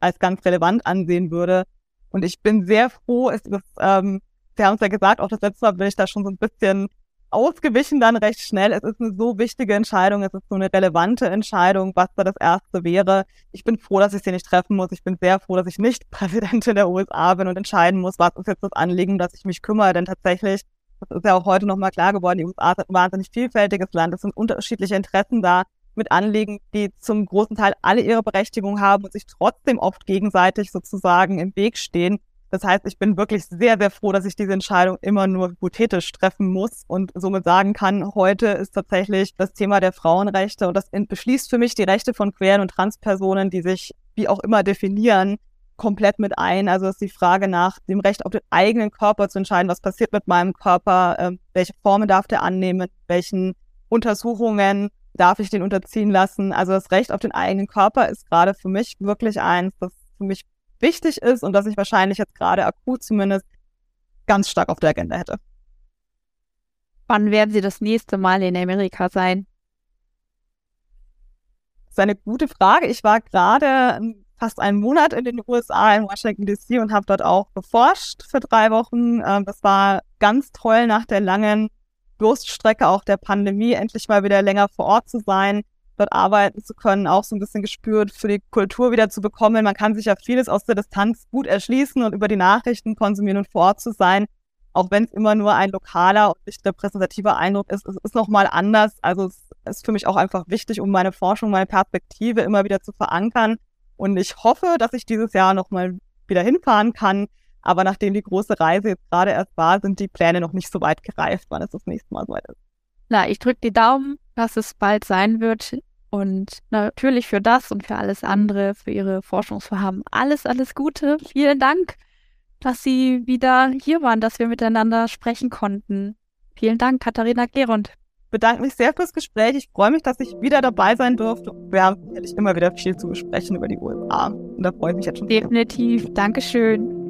als ganz relevant ansehen würde. Und ich bin sehr froh, es ist, ähm, wir haben es ja gesagt, auch das letzte Mal bin ich da schon so ein bisschen ausgewichen dann recht schnell. Es ist eine so wichtige Entscheidung, es ist so eine relevante Entscheidung, was da das erste wäre. Ich bin froh, dass ich sie nicht treffen muss. Ich bin sehr froh, dass ich nicht Präsidentin der USA bin und entscheiden muss, was ist jetzt das Anliegen, dass ich mich kümmere. Denn tatsächlich, das ist ja auch heute nochmal klar geworden, die USA ist ein wahnsinnig vielfältiges Land. Es sind unterschiedliche Interessen da mit Anliegen, die zum großen Teil alle ihre Berechtigung haben und sich trotzdem oft gegenseitig sozusagen im Weg stehen. Das heißt, ich bin wirklich sehr, sehr froh, dass ich diese Entscheidung immer nur hypothetisch treffen muss und somit sagen kann, heute ist tatsächlich das Thema der Frauenrechte und das beschließt für mich die Rechte von queeren und Transpersonen, die sich wie auch immer definieren, komplett mit ein. Also ist die Frage nach dem Recht auf den eigenen Körper zu entscheiden, was passiert mit meinem Körper, äh, welche Formen darf der annehmen, welchen Untersuchungen darf ich den unterziehen lassen. Also das Recht auf den eigenen Körper ist gerade für mich wirklich eins, das für mich wichtig ist und das ich wahrscheinlich jetzt gerade akut zumindest ganz stark auf der Agenda hätte. Wann werden Sie das nächste Mal in Amerika sein? Das ist eine gute Frage. Ich war gerade fast einen Monat in den USA, in Washington DC und habe dort auch geforscht für drei Wochen. Ähm, das war ganz toll nach der langen Durststrecke auch der Pandemie, endlich mal wieder länger vor Ort zu sein, dort arbeiten zu können, auch so ein bisschen gespürt für die Kultur wieder zu bekommen. Man kann sich ja vieles aus der Distanz gut erschließen und über die Nachrichten konsumieren und vor Ort zu sein, auch wenn es immer nur ein lokaler und nicht repräsentativer Eindruck ist. Es ist nochmal anders. Also es ist für mich auch einfach wichtig, um meine Forschung, meine Perspektive immer wieder zu verankern. Und ich hoffe, dass ich dieses Jahr nochmal wieder hinfahren kann. Aber nachdem die große Reise jetzt gerade erst war, sind die Pläne noch nicht so weit gereift, wann es das nächste Mal so weit ist. Na, ich drücke die Daumen, dass es bald sein wird. Und natürlich für das und für alles andere, für Ihre Forschungsvorhaben, alles, alles Gute. Vielen Dank, dass Sie wieder hier waren, dass wir miteinander sprechen konnten. Vielen Dank, Katharina Gerund. Bedanke mich sehr fürs Gespräch. Ich freue mich, dass ich wieder dabei sein durfte. Wir haben sicherlich immer wieder viel zu besprechen über die USA. Und da freue ich mich jetzt schon. Definitiv. Sehr. Dankeschön.